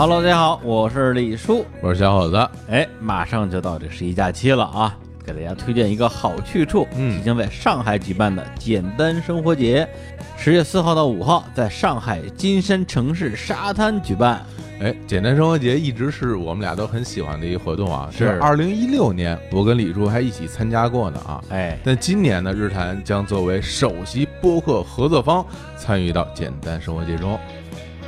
Hello，大家好，我是李叔。我是小伙子，哎，马上就到这十一假期了啊，给大家推荐一个好去处，嗯即将在上海举办的简单生活节，十月四号到五号在上海金山城市沙滩举办。哎，简单生活节一直是我们俩都很喜欢的一个活动啊，是二零一六年我跟李叔还一起参加过呢啊。哎，但今年呢，日坛将作为首席播客合作方参与到简单生活节中。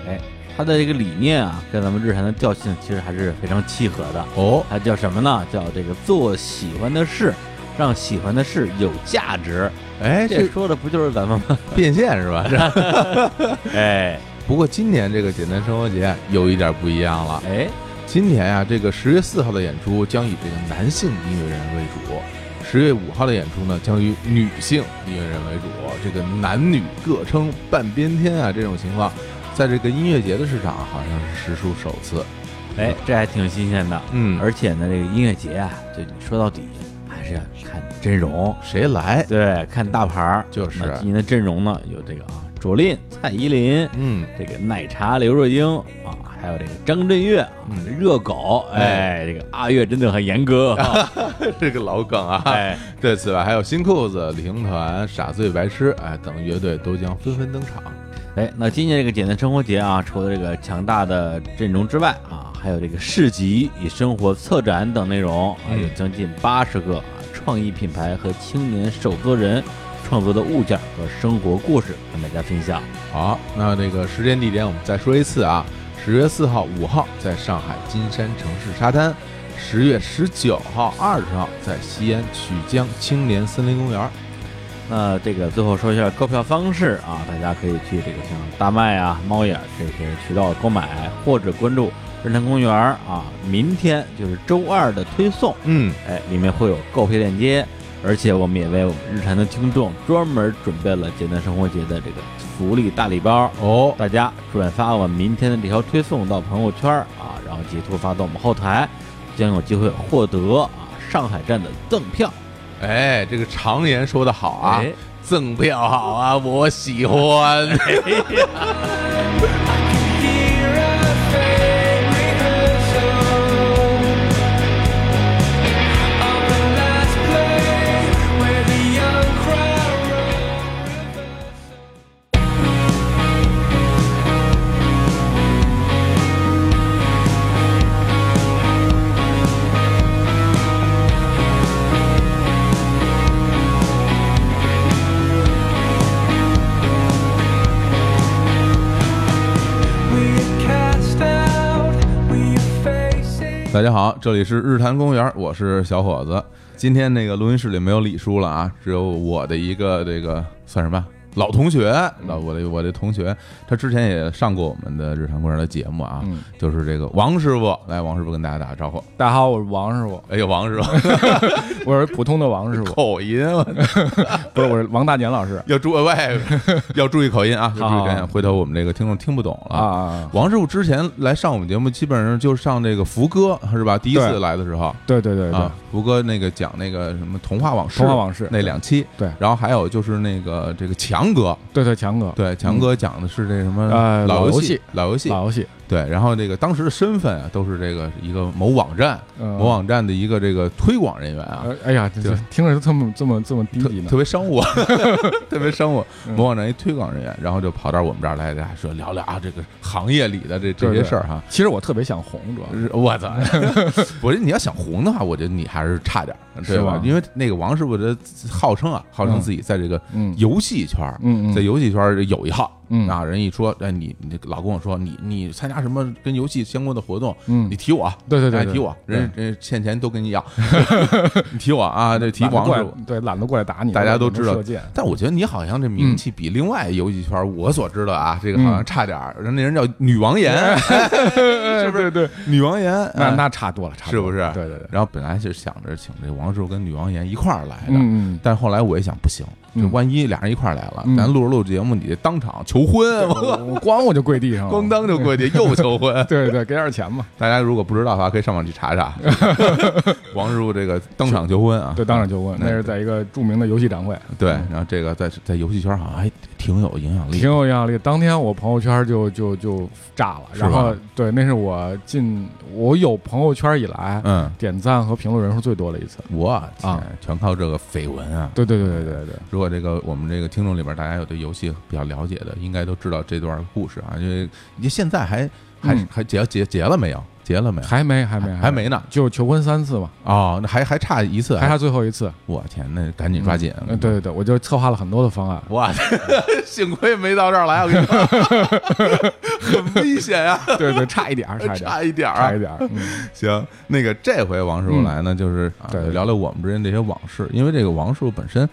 哎，它的这个理念啊，跟咱们日常的调性其实还是非常契合的。哦，它叫什么呢？叫这个做喜欢的事，让喜欢的事有价值。哎，这这说的不就是咱们吗？变现是吧？这 哎不过今年这个简单生活节有一点不一样了。哎，今年啊，这个十月四号的演出将以这个男性音乐人为主，十月五号的演出呢将以女性音乐人为主。这个男女各称半边天啊，这种情况，在这个音乐节的市场好像是实属首次。哎，这还挺新鲜的。嗯而且呢，这个音乐节啊，就你说到底还是要看阵容，谁来？对，看大牌儿。就是那今年的阵容呢，有这个啊，卓琳、蔡依林，嗯，这个奶茶刘若英啊，还有这个张震岳热狗，哎，这个阿月真的很严格 啊，这个老梗啊。哎，对，此外还有新裤子、旅行团、傻醉白痴，哎等乐队都将纷纷登场。哎，那今年这个简单生活节啊，除了这个强大的阵容之外啊，还有这个市集、与生活策展等内容啊，嗯有将近八十个啊创意品牌和青年手作人创作的物件和生活故事跟大家分享。好，那这个时间地点我们再说一次啊，十月四号、五号在上海金山城市沙滩，十月十九号、二十号在西安曲江青年森林公园。那这个最后说一下购票方式啊，大家可以去这个像大麦啊、猫眼这些渠道购买，或者关注日坛公园啊，明天就是周二的推送。嗯，哎，里面会有购票链接，而且我们也为我们日坛的听众专门准备了简单生活节的这个福利大礼包，哦，大家转发我们明天的这条推送到朋友圈啊，然后截图发到我们后台，将有机会获得啊上海站的赠票哎，这个常言说的好啊，哎赠票好啊，我喜欢。大家好，这里是日坛公园，我是小伙子。今天那个录音室里没有李叔了啊，只有我的一个这个算什么老同学，老我的我的同学，他之前也上过我们的日常公园的节目啊，嗯。就是这个王师傅，来，王师傅跟大家打个招呼。大家好，我是王师傅，哎呦，王师傅。我是普通的王师傅，口音啊，不是，我是王大年老师。要注喂，要注意口音啊，要注意口音，回头我们这个听众听不懂了！王师傅之前来上我们节目，基本上就上这个福哥是吧？第一次对。来的时候。对对对对。啊，，福哥那个讲那个什么童话往事，童话往事。那两期，对。然后还有就是那个这个强哥，对对，强哥，对，强哥讲的是这什么呃老游戏，老游戏，老游戏，对，然后这个当时的身份啊，都是这个一个某网站，嗯。某网站的一个这个推广人员啊，呃哎呀，这对。这听着这么这么这么低特级呢。特，别商务，特别商务，嗯。某网站一推广人员，然后就跑到我们这儿来，大家说聊聊啊这个行业里的这这些事儿哈。其实我特别想红，主要是。是我操！我觉得你要想红的话，我觉得你还是差点儿，对吧？因为那个王师傅这号称啊，号称自己在这个嗯。游戏圈在游戏圈儿有一号，嗯啊，人一说，哎，你你老跟我说，你你参加什么跟游戏相关的活动，嗯你提我，对对对对哎提我，人人欠钱都跟你要 你提我啊，这提王师傅。对懒得过来打你，大家都知道但我觉得你好像这名气比另外游戏圈我所知道啊，这个好像差点儿。人那人叫女王岩，是不是？对对，女王岩，哎那那差多了，差多了是不是？对对对，然后本来是想着请这王师傅跟女王岩一块儿来的，嗯嗯，但后来我一想，不行，就万一俩人一块儿来了，嗯咱录着录着节目，你当场求婚，咣我就跪地上了，咣当就跪地又求婚。对对，给点钱嘛。大家如果不知道的话，可以上网去查查。王师傅这个当场求婚啊，对，当场求婚，那那是在一个著名的游戏展会，对，然后这个在在游戏圈好像还挺有影响力，挺有影响力。当天我朋友圈就就就炸了，是吧然后对，那是我进我有朋友圈以来嗯，点赞和评论人数最多的一次。我天啊，全靠这个绯闻啊。对对对对对对，如果这个我们这个听众里边大家有对游戏比较了解的，应该都知道这段故事啊，因为你现在还还嗯还结结结了没有？结了没有？还没还没还没呢。就求婚三次嘛，哦，那还还差一次，还差最后一次。我天，那赶紧抓紧。嗯，对对对，我就策划了很多的方案。哇，幸亏没到这儿来，我跟你说，很危险呀，对对，差一点儿，差一点儿，差一点行，那个这回王师傅来呢，就是聊聊我们之间这些往事，因为这个王师傅本身。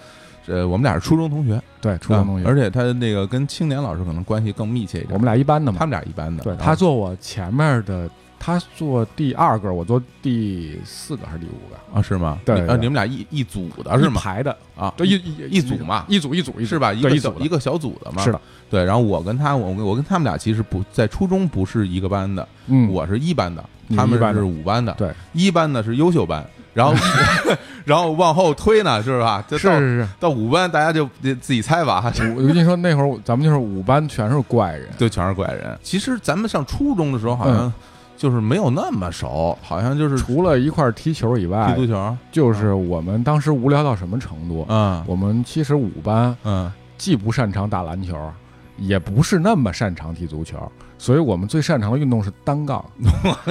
呃，我们俩是初中同学，对，初中同学，啊而且他那个跟青年老师可能关系更密切一点。我们俩一班的嘛他。们俩一班的，对啊他坐我前面的，他坐第二个，我坐第四个还是第五个？啊是吗？对啊，你们俩一一组的是吗？排的，啊，对，一一一组嘛一组一组是吧？一个小一个小组的嘛。是的，对。然后我跟他，我跟我跟他们俩其实不在初中不是一个班的，嗯，我是一班的，他们是五班的。对，一班的是优秀班，然后 然后往后推呢，是吧？就是是是到五班，大家就得自己猜吧。是，我我跟你说，那会儿咱们就是五班全是怪人，对全是怪人。其实咱们上初中的时候，好像嗯就是没有那么熟，好像就是除了一块儿踢球以外踢，足球。就是我们当时无聊到什么程度？嗯我们其实五班嗯，既不擅长打篮球，也不是那么擅长踢足球，所以我们最擅长的运动是单杠。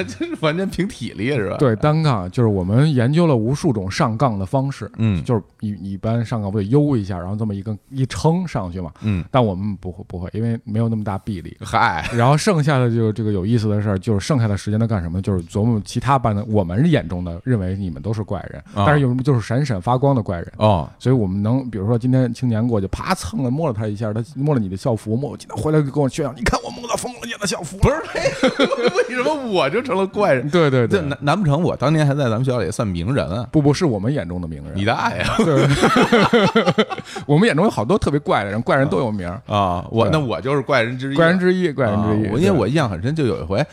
就是完全凭体力是吧？，对，单杠就是我们研究了无数种上杠的方式，嗯，就是一一般上杠不得悠一下，然后这么一个一撑上去嘛。嗯，但我们不会不会，因为没有那么大臂力。嗨，然后剩下的就这个有意思的事儿，就是剩下的时间都干什么？就是琢磨其他班的我们眼中的认为你们都是怪人，啊但是有什么就是闪闪发光的怪人。哦，所以我们能，比如说今天青年过去，啪蹭了摸了他一下，他摸了你的校服，摸今天回来就跟我炫耀，你看我摸到冯老姐的校服了。不是，为什么我就成了怪人？对对对，难难不成我当年还在咱们学校里算名人啊？不不是我们眼中的名人，你的爱啊，我们眼中有好多特别怪的人，怪人都有名，啊！我那我就是怪人之一，怪人之一，怪人之一。因为我印象很深，就有一回。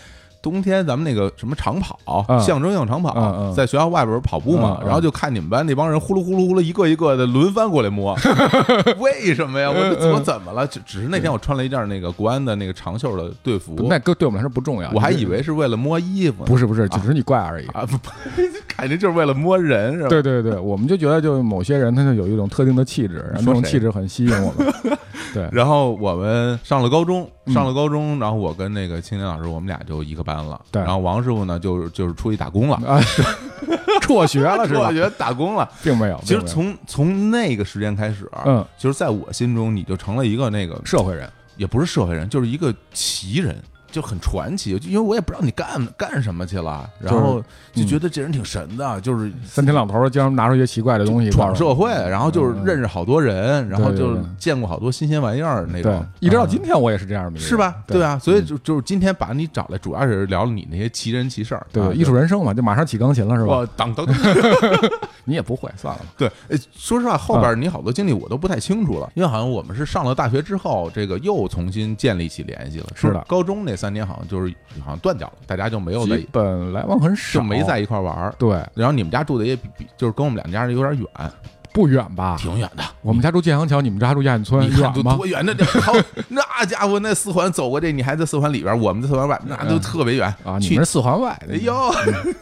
冬天咱们那个什么长跑，嗯象征性长跑，在学校外边跑步嘛，嗯嗯然后就看你们班那帮人呼噜呼噜呼噜一个一个的轮番过来摸，为什么呀？我我怎么了？只只是那天我穿了一件那个国安的那个长袖的队服，那个对我们来说不重要，我还以为是为了摸衣服呢，不是不是，只是你怪而已。啊，不 不，感觉就是为了摸人是吧？对对对，我们就觉得就某些人他就有一种特定的气质，然后那种气质很吸引我们。对，然后我们上了高中，嗯上了高中，然后我跟那个青年老师，我们俩就一个班了。对。然后王师傅呢，就就是出去打工了，啊，辍学了是吧？我？觉得打工了。并没有，其实从从那个时间开始，嗯，就是在我心中，你就成了一个那个社会人，也不是社会人，就是一个奇人，就很传奇。因为我也不知道你干干什么去了，然后就嗯觉得这人挺神的，就是三天两头儿经常拿出一些奇怪的东西闯社会，然后就是认识好多人，然后就见过好多新鲜玩意儿那种，，一直到嗯今天我也是这样的人，是吧？对对啊，所以就就是今天把你找来，主要是聊你那些奇人奇事儿，啊对艺术人生嘛，就马上起钢琴了是吧？哇，当当 你也不会，算了吧。对，哎，说实话，后边你好多经历我都不太清楚了，因为好像我们是上了大学之后，这个又重新建立起联系了。是的高中那三年好像就是好像断掉了，大家就没有在基本来往很少，就没在一块玩儿。对然后你们家住的也比比，就是跟我们两家有点远，不远吧？挺远的。我们家住建阳桥，你们家住亚运村，远吗？多多远？那这好，那家伙那四环走过去，你还在四环里边，我们在四环外，那都特别远啊，你去们是四环外的。哎呦，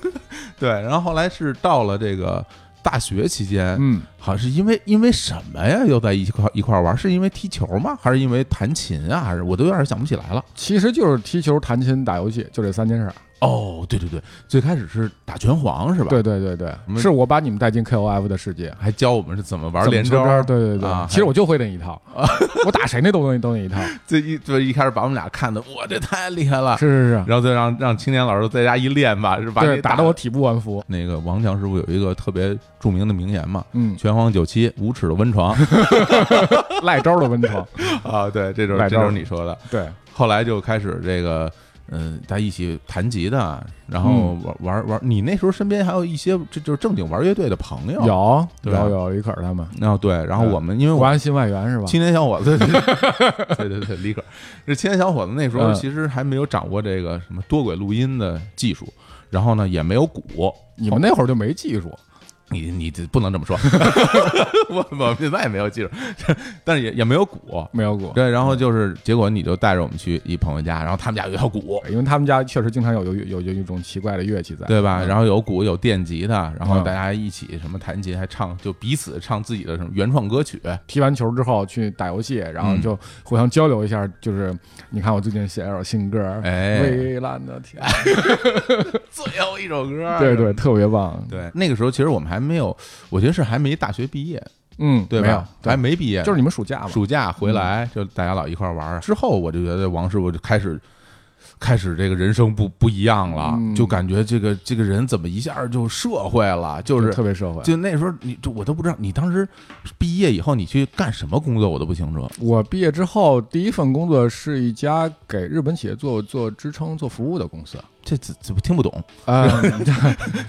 对，然后后来是到了这个大学期间，嗯，好像是因为因为什么呀？又在一块一块玩？是因为踢球吗？还是因为弹琴啊？还是我都有点想不起来了。其实就是踢球、弹琴、打游戏，就这三件事儿。哦，对对对，最开始是打拳皇是吧？，对对对对是我把你们带进 KOF 的世界。还教我们是怎么玩连招。对对对啊，其实我就会那一套，我打谁那都那都那一套。这一就一开始把我们俩看的，哇，这太厉害了。是是是，然后再让让青年老师在家一练吧，是吧？对，你打得我体不完肤。那个王强师傅有一个特别著名的名言嘛，嗯，拳皇九七无耻的温床赖招的温床。啊，对，这就是这就是你说的。对，后来就开始这个嗯、大家一起弹吉他，然后玩玩玩。你那时候身边还有一些这就是正经玩乐队的朋友，有对有有李可儿他们，哦对，然后我们因为我国安新外援是吧？青年小伙子，对对对李可，这青年小伙子那时候嗯。其实还没有掌握这个什么多轨录音的技术，然后呢也没有鼓，你们那会儿就没技术，你你这不能这么说，我我们现在也没有技术，但是也也没有鼓，没有鼓。对，然后就是结果你就带着我们去一朋友家，然后他们家有一套鼓，因为他们家确实经常有有有有一种奇怪的乐器在，对吧？嗯然后有鼓有电吉他，然后嗯大家一起什么弹琴，还唱，就彼此唱自己的什么原创歌曲，踢完球之后去打游戏，然后嗯就互相交流一下。就是你看我最近写了首新歌，哎蔚蓝的天，最后一首歌，对对，特别棒。对，那个时候其实我们还没有，我觉得是还没大学毕业，嗯，对没有吧？还没毕业，就是你们暑假嘛，暑假回来就大家老一块儿玩儿。之后我就觉得王师傅就开始开始这个人生不不一样了，嗯就感觉这个这个人怎么一下就社会了，就是特别社会。就那时候你就我都不知道，你当时毕业以后你去干什么工作，我都不清楚。我毕业之后第一份工作是一家给日本企业做做支撑、做服务的公司。这怎怎么听不懂？啊，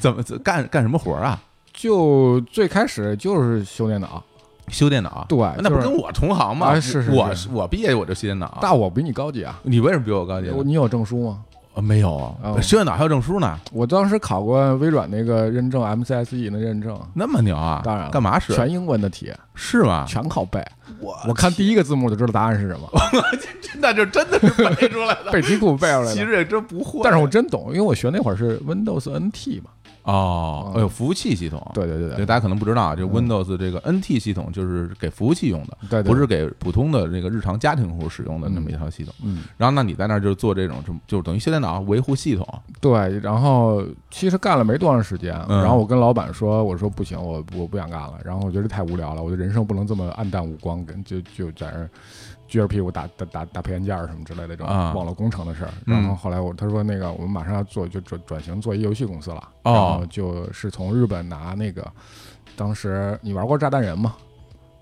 怎么怎干干什么活儿啊？就最开始就是修电脑，修电脑？对就是那不跟我同行吗？啊是是我是我毕业我就修电脑。但我比你高级啊。你为什么比我高级？我你有证书吗？啊没有啊哦，修电脑还有证书呢，我当时考过微软那个认证 MCSE 的认证，那么牛啊？当然了干嘛使？全英文的题，是吗？全靠背。我我看第一个字幕就知道答案是什么，那就真的是背出来的。背题库背出来的。其实也真不会，但是我真懂，因为我学那会儿是 Windows NT 嘛。哦，嗯哎呦，服务器系统，对对对对对，大家可能不知道啊，就 Windows 这个 NT 系统就是给服务器用的，对对，不是给普通的这个日常家庭用户使用的那么一套系统。嗯，然后，那你在那儿就做这种，就就等于修电脑维护系统。对。然后其实干了没多长时间，嗯然后我跟老板说，我说不行，我我不想干了。然后我觉得太无聊了，我的人生不能这么暗淡无光，跟就就在那儿撅着屁股打打打打配件件儿什么之类的这种啊网络工程的事儿。嗯然后后来我他说那个我们马上要做就转转型做一游戏公司了，哦然后就是从日本拿那个。当时你玩过炸弹人吗？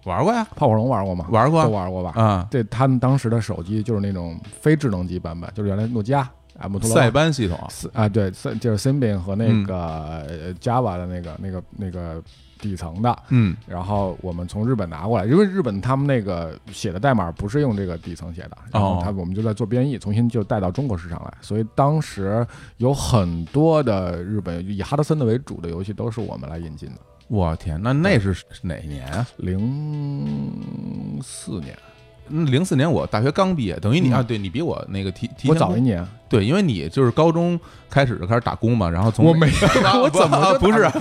玩过呀，泡泡龙玩过吗？玩过都玩过吧？啊，对他们当时的手机就是那种非智能机版本，就是原来诺基亚啊、摩托罗拉塞班系统啊，对，就是 Symbian 和那嗯个、呃 Java 的那个那个那个底层的，嗯，然后我们从日本拿过来，因为日本他们那个写的代码不是用这个底层写的，然后他我们就在做编译，重新就带到中国市场来，所以当时有很多的日本以哈德森的为主的游戏都是我们来引进的。我天，那那是哪年啊？零四年，零四年我大学刚毕业，等于你嗯啊，对你比我那个提提前我早一年，对，因为你就是高中开始就开始打工嘛，然后从我没啊 我怎么不是啊，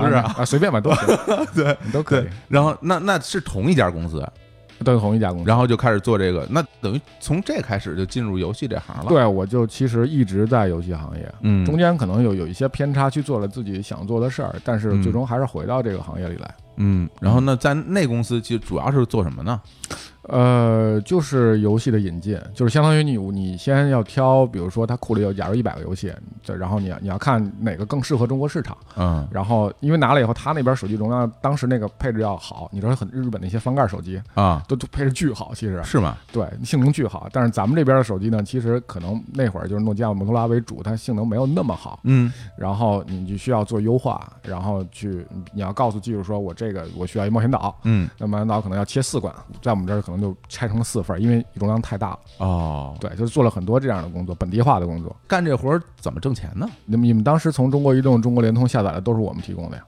不是啊，啊，随便吧，都行，对都可以，，然后那那是同一家公司，都是同一家公司。然后就开始做这个，那等于从这开始就进入游戏这行了。，对，我就其实一直在游戏行业，嗯，中间可能有有一些偏差，去做了自己想做的事儿，但是嗯最终还是回到这个行业里来。嗯，然后呢，在那公司其实主要是做什么呢？呃，就是游戏的引进，就是相当于你你先要挑，比如说它库里有假如一百个游戏，这然后你要你要看哪个更适合中国市场，嗯。然后因为拿了以后，他那边手机容量当时那个配置要好，你知道很日本那些翻盖手机啊，都都配置巨好，其实。是吗？对性能巨好，但是咱们这边的手机呢，其实可能那会儿就是诺基亚、摩托罗拉为主，它性能没有那么好，嗯。然后你就需要做优化，然后去你要告诉技术说，我这个我需要一冒险岛，嗯那冒险岛可能要切四关，在我们这儿可能就拆成了四份，因为容量太大了。哦，对，就是做了很多这样的工作，本地化的工作。干这活儿怎么挣钱呢？你们你们当时从中国移动、中国联通下载的都是我们提供的呀？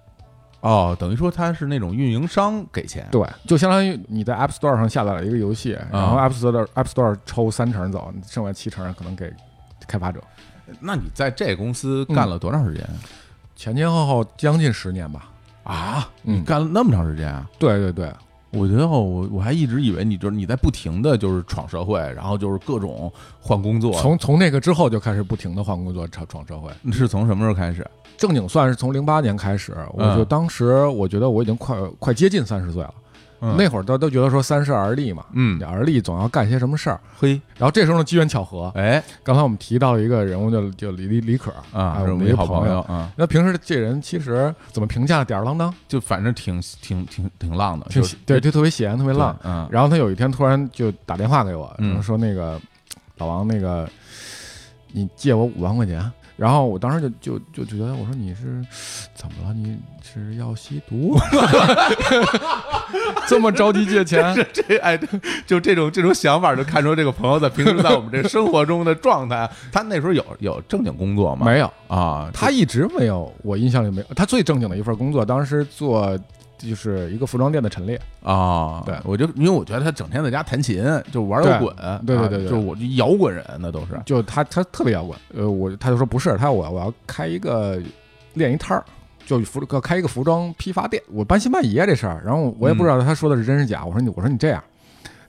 哦，等于说他是那种运营商给钱。对，就相当于你在 App Store 上下载了一个游戏，然后啊 App Store App Store 抽三成走，剩下七成可能给开发者。那你在这公司干了多长时间前前后后将近十年吧。啊？嗯你干了那么长时间啊？对对对，我觉得我我还一直以为你就是你在不停的就是闯社会，然后就是各种换工作。从从那个之后就开始不停的换工作，闯闯社会。是从什么时候开始？正经算是从零八年开始，我就嗯当时我觉得我已经快快接近三十岁了。嗯那会儿都都觉得说三十而立嘛，嗯而立总要干些什么事儿。嘿，然后这时候呢，机缘巧合，哎刚才我们提到一个人物叫叫李李李可啊，哎我是我们一个好朋友啊，那平时这人其实怎么评价？吊儿郎当，就反正挺挺挺挺浪的，挺就对，就特别闲，特别浪。嗯然后他有一天突然就打电话给我，嗯然后说那个老王，那个你借我五万块钱。然后我当时就就就就觉得，我说你是怎么了？你是要吸毒？这么着急借钱？这哎，就这种这种想法，就看出这个朋友在平时在我们这生活中的状态。他那时候有有正经工作吗？没有，啊，他一直没有，我印象里没有。他最正经的一份工作，当时做就是一个服装店的陈列。啊，对我就因为我觉得他整天在家弹琴，就玩摇滚，啊对对对对就我摇滚人，那都是就他他特别摇滚，呃，我他就说不是，他说我我要开一个练一摊儿，就服要开一个服装批发店，我半信半疑啊这事儿，然后我也不知道他说的是真是假，我说你我说你这样，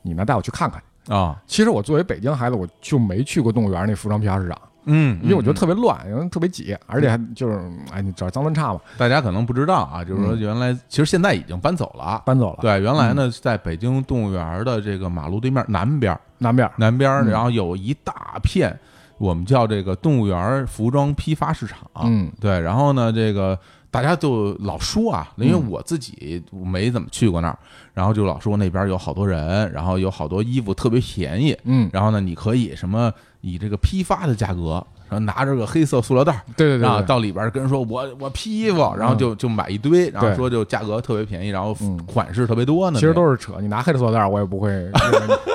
你呢带我去看看。啊，其实我作为北京孩子，我就没去过动物园那服装批发市场，嗯，因为我觉得嗯特别乱，因为特别挤，而且还就是哎，你找脏乱差嘛，大家可能不知道啊，就是说嗯。原来其实现在已经搬走了。搬走了。，对，原来呢，在北京动物园的这个马路对面南边，南边南边然后有一大片，我们叫这个动物园服装批发市场。嗯。对，然后呢，这个大家就老说啊，因为嗯我自己没怎么去过那儿，然后就老说那边有好多人，然后有好多衣服特别便宜，嗯，然后呢，你可以什么以这个批发的价格。然后拿着个黑色塑料袋儿，对对对对，然后到里边跟人说我我批衣服，然后就就买一堆，然后说就价格特别便宜，然后嗯款式特别多呢。其实都是扯，你拿黑的塑料袋儿，我也不会。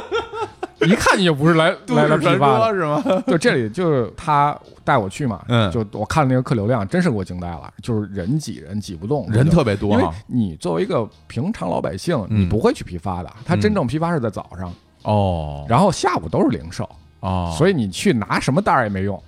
一看你就不是来来来批发的，是吗？就这里就是他带我去嘛，嗯就我看那个客流量，真是给我惊呆了，就是人挤人挤不动，人特别多因为。你作为一个平常老百姓，嗯你不会去批发的，他真正批发是在早上，哦然后下午都是零售，哦，所以你去拿什么袋儿也没用，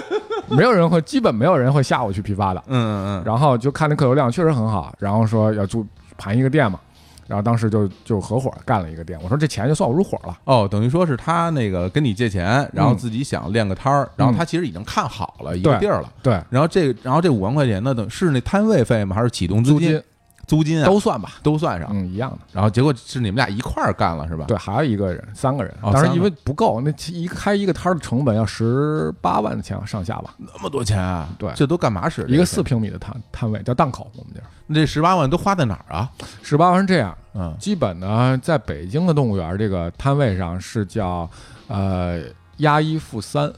没有人会，基本没有人会下午去批发的。嗯嗯。嗯，然后就看那客流量确实很好，然后说要租盘一个店嘛，然后当时就就合伙干了一个店，我说这钱就算我入伙了。哦，等于说是他那个跟你借钱，然后嗯自己想练个摊儿，然后他其实已经看好了一个地儿了，对，然后这然后这五万块钱呢，等是那摊位费吗？还是启动资金租金？啊都算吧，都算上，嗯，一样的。然后结果是你们俩一块儿干了是吧？对，还有一个人，三个人，哦当时因为不够，那其一开一个摊儿的成本要十八万钱上下吧，那么多钱啊！对这都干嘛使？一个四平米的摊摊位叫档口，我们这儿那这十八万都花在哪儿啊？十八万是这样，嗯基本呢，在北京的动物园这个摊位上是叫呃押一付三，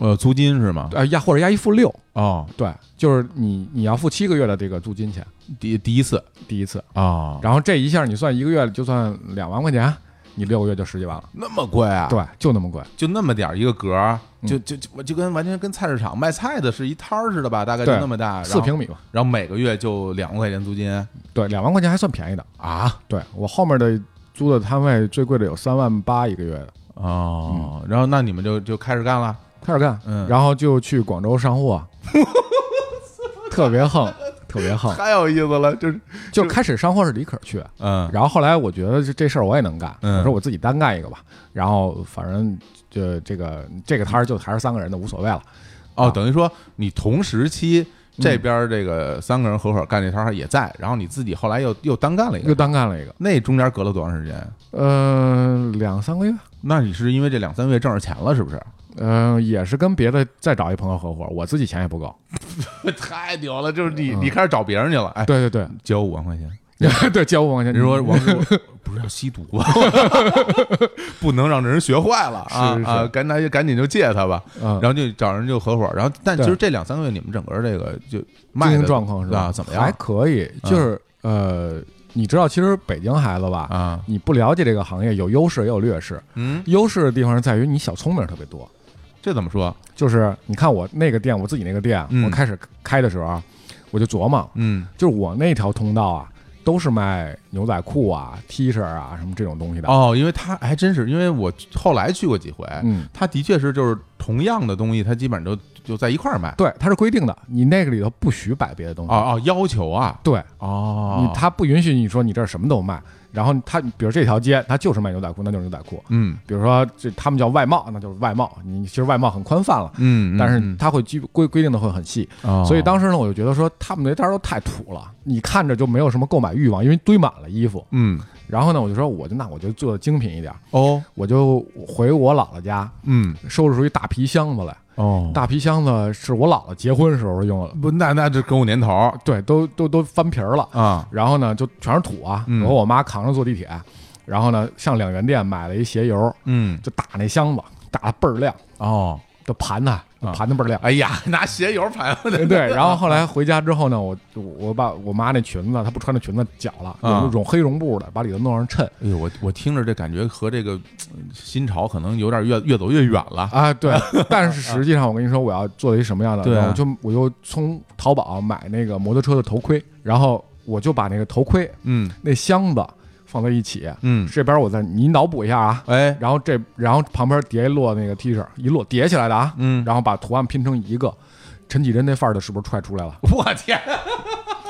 呃，租金是吗？呃押或者押一付六，哦，对，就是你你要付七个月的这个租金钱，第第一次第一次，哦，然后这一下你算一个月就算两万块钱，你六个月就十几万了，那么贵啊？，对，就那么贵，就那么点儿一个格儿，嗯就就就就跟完全跟菜市场卖菜的是一摊儿似的吧？大概就那么大，四平米吧，然后，然后每个月就两万块钱租金对，两万块钱还算便宜的，啊。对我后面的租的摊位最贵的有三万八一个月的，哦，然后那你们就就开始干了，开始干，嗯。然后就去广州上货，特别横，特别横，太有意思了，就是就开始上货是李可去，嗯。然后后来我觉得这这事儿我也能干，嗯。我说我自己单干一个吧，然后反正就这个这个摊儿就还是三个人的无所谓了，哦，啊。等于说你同时期嗯。这边这个三个人合伙干这摊儿也在，然后你自己后来又又单干了一又个，单干了一个，那中间隔了多长时间？呃，两三个月，那你是因为这两三个月挣着钱了，是不是？嗯、也是跟别的再找一朋友合伙，我自己钱也不够，太牛了，就是你嗯。你开始找别人去了，哎，对对对，交五万块钱。对，对，借我五万块钱，你说王师傅 不是要吸毒吗？不能让这人学坏了啊啊！赶紧赶紧就借他吧，嗯，然后就找人就合伙，然后但其实这两三个月你们整个这个就卖的经营状况是吧？啊怎么样？还可以，就是、呃，你知道，其实北京孩子吧，啊？你不了解这个行业，有优势也有劣势。嗯，优势的地方是在于你小聪明特别多，这怎么说？就是你看我那个店，我自己那个店，嗯我开始开的时候啊，我就琢磨，嗯就是我那条通道啊，都是卖牛仔裤啊、T 恤啊什么这种东西的。哦，因为他还真是，因为我后来去过几回，嗯，他的确是就是同样的东西，他基本上就就在一块儿卖。对，他是规定的，你那个里头不许摆别的东西。哦哦，要求啊，对，哦，你他不允许你说你这儿什么都卖，然后他比如这条街，他就是卖牛仔裤，那就是牛仔裤。嗯比如说这他们叫外贸，那就是外贸。你其实外贸很宽泛了，嗯，但是他会规规规定的会很细。哦所以当时呢，我就觉得说他们那摊儿都太土了，你看着就没有什么购买欲望，因为堆满了衣服。嗯然后呢，我就说我就那我就做的精品一点，哦我就回我姥姥家嗯收拾出一大皮箱子来。哦，大皮箱子是我姥姥结婚时候用的，不那那这跟我年头对，都都都翻皮儿了。啊，然后呢，就全是土啊。嗯。我和我妈扛着坐地铁，然后呢，上两元店买了一鞋油，嗯。就打那箱子，打的倍儿亮，哦。就盘它，啊盘的倍儿亮。哎呀，拿鞋油盘的，对 对，然后后来回家之后呢，我我把我妈那裙子，她不穿那裙子绞了，啊有绒黑绒布的，把里头弄上衬。哎呦，我我听着这感觉和这个嗯新潮可能有点越越走越远了。啊，对，但是实际上我跟你说，我要做一什么样的？对啊我就我就从淘宝买那个摩托车的头盔，然后我就把那个头盔嗯那箱子放在一起，嗯，这边我再你脑补一下啊，哎，然后这然后旁边叠一摞那个 T 恤，一摞叠起来的啊，嗯，然后把图案拼成一个，陈启贞那范儿的是不是踹出来了？我天，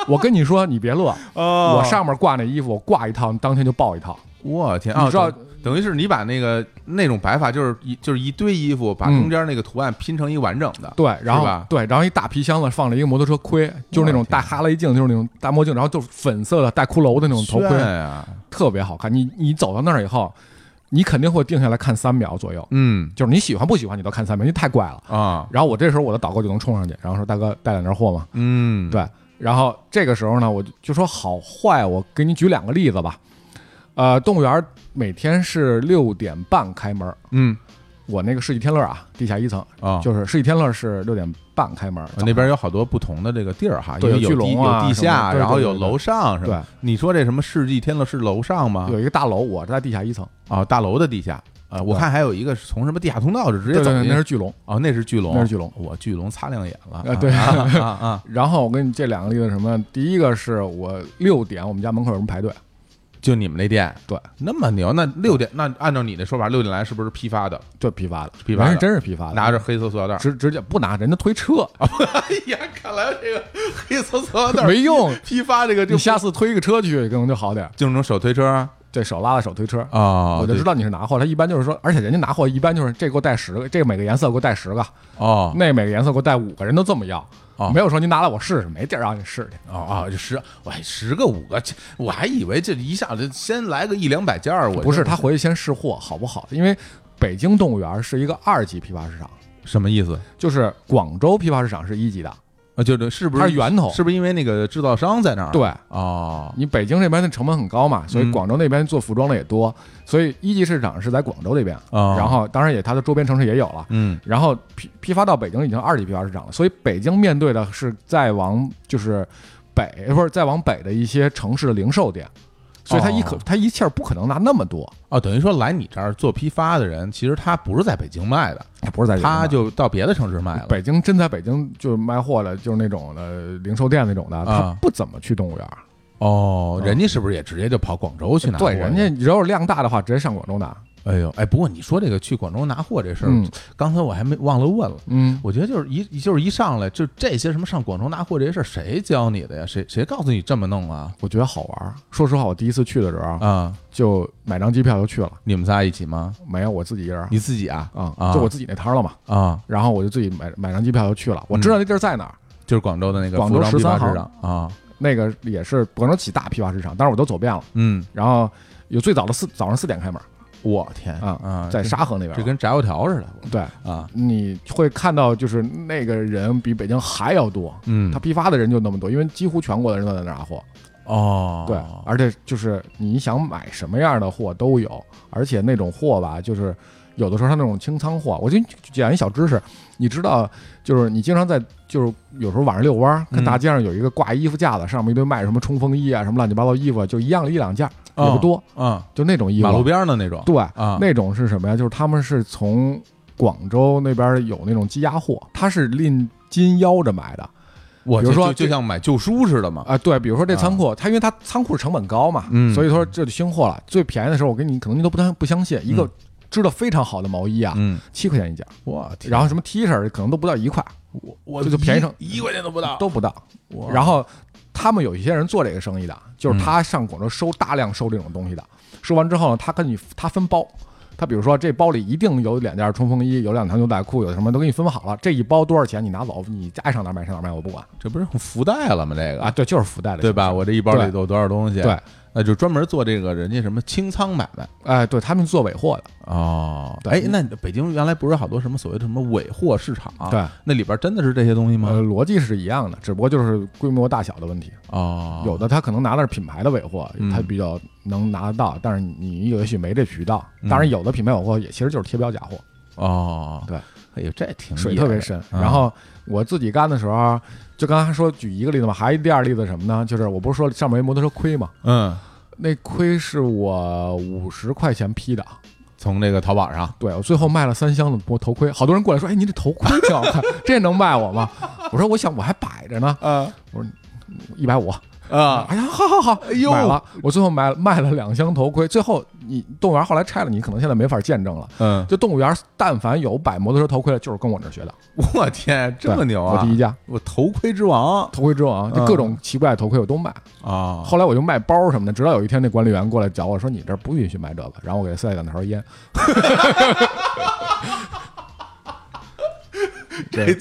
我跟你说，你别乐，哦。我上面挂那衣服，我挂一套，当天就爆一套。我天。啊！你知道等等于是你把那个那种白发，就是一就是一堆衣服，把嗯中间那个图案拼成一个完整的。对，然后吧对，然后一大皮箱子放了一个摩托车盔，就是那种带哈雷镜，就是那种大墨镜，然后就是粉色的带骷髅的那种头盔，特别好看。你你走到那儿以后，你肯定会定下来看三秒左右，嗯就是你喜欢不喜欢你都看三秒，因为太怪了。啊，然后我这时候我的导购就能冲上去，然后说大哥带两件货嘛？嗯，对，然后这个时候呢，我就就说好坏，我给你举两个例子吧。呃，动物园每天是六点半开门，嗯我那个世纪天乐啊，地下一层，啊，就是世纪天乐是六点半开门，那边有好多不同的这个地儿哈，因为有地有地下，然后有楼上是吧？你说这什么世纪天乐是楼上吗？有一个大楼，我在地下一层，啊，大楼的地下。啊，我看还有一个是从什么地下通道就直接走那是巨龙。哦，那是巨龙，那是巨龙我巨龙擦亮眼了啊对啊 啊啊！然后我跟你这两个例子什么？第一个是我六点我们家门口有人排队，就你们那店对，那么牛，那六点那按照你的说法，六点来是不是批发的？就，批发的，批发是真是批发的，拿着黑色塑料袋？直直接不拿，人家推车哎呀，看来这个黑色塑料袋没用，批发这个就你下次推一个车去可能就好点。就是那种手推车啊这手拉的手推车，啊我就知道你是拿货。他一般就是说，而且人家拿货一般就是这给我带十个，这个每个颜色给我带十个，哦那每个颜色给我带五个，人都这么要。哦没有说您拿来我试试，没地儿让你试去。哦哦，就十，我还十个五个，这我还以为这一下子先来个一两百件儿，我不是，他回去先试货好不好？因为北京动物园是一个二级批发市场，什么意思？就是广州批发市场是一级的，啊，就是是不是它是源头是不是因为那个制造商在那儿？对。哦，你北京这边的成本很高嘛，所以嗯广州那边做服装的也多，所以一级市场是在广州这边，哦然后当然也它的周边城市也有了，嗯然后批批发到北京已经二级批发市场了，所以北京面对的是再往就是北或者再往北的一些城市的零售店，所以他一可、哦它一气儿不可能拿那么多，哦，等于说来你这儿做批发的人，其实他不是在北京卖的，他不是在北京他就到别的城市卖了。北京真在北京就卖货的，就是那种的零售店那种的，啊他不怎么去动物园。哦，嗯人家是不是也直接就跑广州去拿货对，人家如果量大的话，直接上广州拿。哎呦，哎，不过你说这个去广州拿货这事儿，嗯刚才我还没忘了问了。嗯，我觉得就是一就是一上来就这些什么上广州拿货这些事儿，谁教你的呀？谁谁告诉你这么弄啊？我觉得好玩儿。说实话，我第一次去的时候，啊，就买张机票就去了，你们仨一起吗？没有我自己一人你自己啊？啊，嗯就我自己那摊儿了嘛。啊，然后我就自己买买张机票就去了。我知道那地儿在哪儿，就是广州的那个广州服装批发市场啊。那个也是广州几大批发市场，但是我都走遍了。嗯，然后有最早的四早上四点开门我天啊啊，在沙河那边，这跟炸油条似的对，啊。你会看到就是那个人比北京还要多。嗯他批发的人就那么多，因为几乎全国的人都在那拿货。哦，对，而且就是你想买什么样的货都有，而且那种货吧，就是有的时候它那种清仓货，我就讲一小知识，你知道，就是你经常在就是有时候晚上遛弯儿，看嗯大街上有一个挂衣服架子，上面一堆卖什么冲锋衣啊，什么乱七八糟衣服，就一样一两件，也不多，嗯，就那种衣服。马路边儿的那种。对，啊，那种是什么呀？就是他们是从广州那边有那种积压货，他是拎金腰着买的。我比如说就像买旧书似的嘛。啊，对，比如说这仓库，它因为它仓库成本高嘛，嗯所以说这就新货了。最便宜的时候，我给你可能你都不相不相信，一个嗯织的非常好的毛衣啊，嗯，七块钱一件，我天，然后什么 T 恤可能都不到一块，我我这就便宜成一一块钱都不到。都不到。哇然后他们有一些人做这个生意的，就是嗯他上广州收大量收这种东西的，收完之后呢，他跟你他分包。他比如说，这包里一定有两件冲锋衣，有两条牛仔裤，有什么都给你分好了。这一包多少钱？你拿走，你爱上哪儿买上哪儿买，我不管这不是福袋了吗？这个啊。对，就是福袋的，对吧？我这一包里都有多少东西？对，那就专门做这个人家什么清仓买卖哎，对他们做尾货的，哦。对哎，那北京原来不是好多什么所谓的什么尾货市场？对，那里边真的是这些东西吗？呃，逻辑是一样的，只不过就是规模大小的问题。哦，有的他可能拿的是品牌的尾货嗯，他比较能拿得到，但是你也许没这渠道。嗯当然，有的品牌尾货也其实就是贴标假货。哦，对，哎呦，这挺水特别深。嗯然后我自己干的时候，就刚才说举一个例子嘛，还有第二例子什么呢？就是我不是说上面一摩托车盔嘛，嗯，那盔是我五十块钱批的，从那个淘宝上，对我最后卖了三箱的头头盔，好多人过来说：“哎，你这头盔挺好看，这能卖我吗？”我说：“我想我还摆着呢。嗯，我说”一百五，啊，哎呀，好好好，哎呦买了。我最后买卖了两箱头盔，最后你动物园后来拆了，你可能现在没法见证了。嗯，就动物园，但凡有摆摩托车头盔的，就是跟我这儿学的，我天，这么牛啊！我第一家我头盔之王头盔之王，就各种奇怪的头盔我都卖。啊！后来我就卖包什么的，直到有一天那管理员过来找我说：“你这儿不允许卖这个。”然后我给他塞两条烟。对，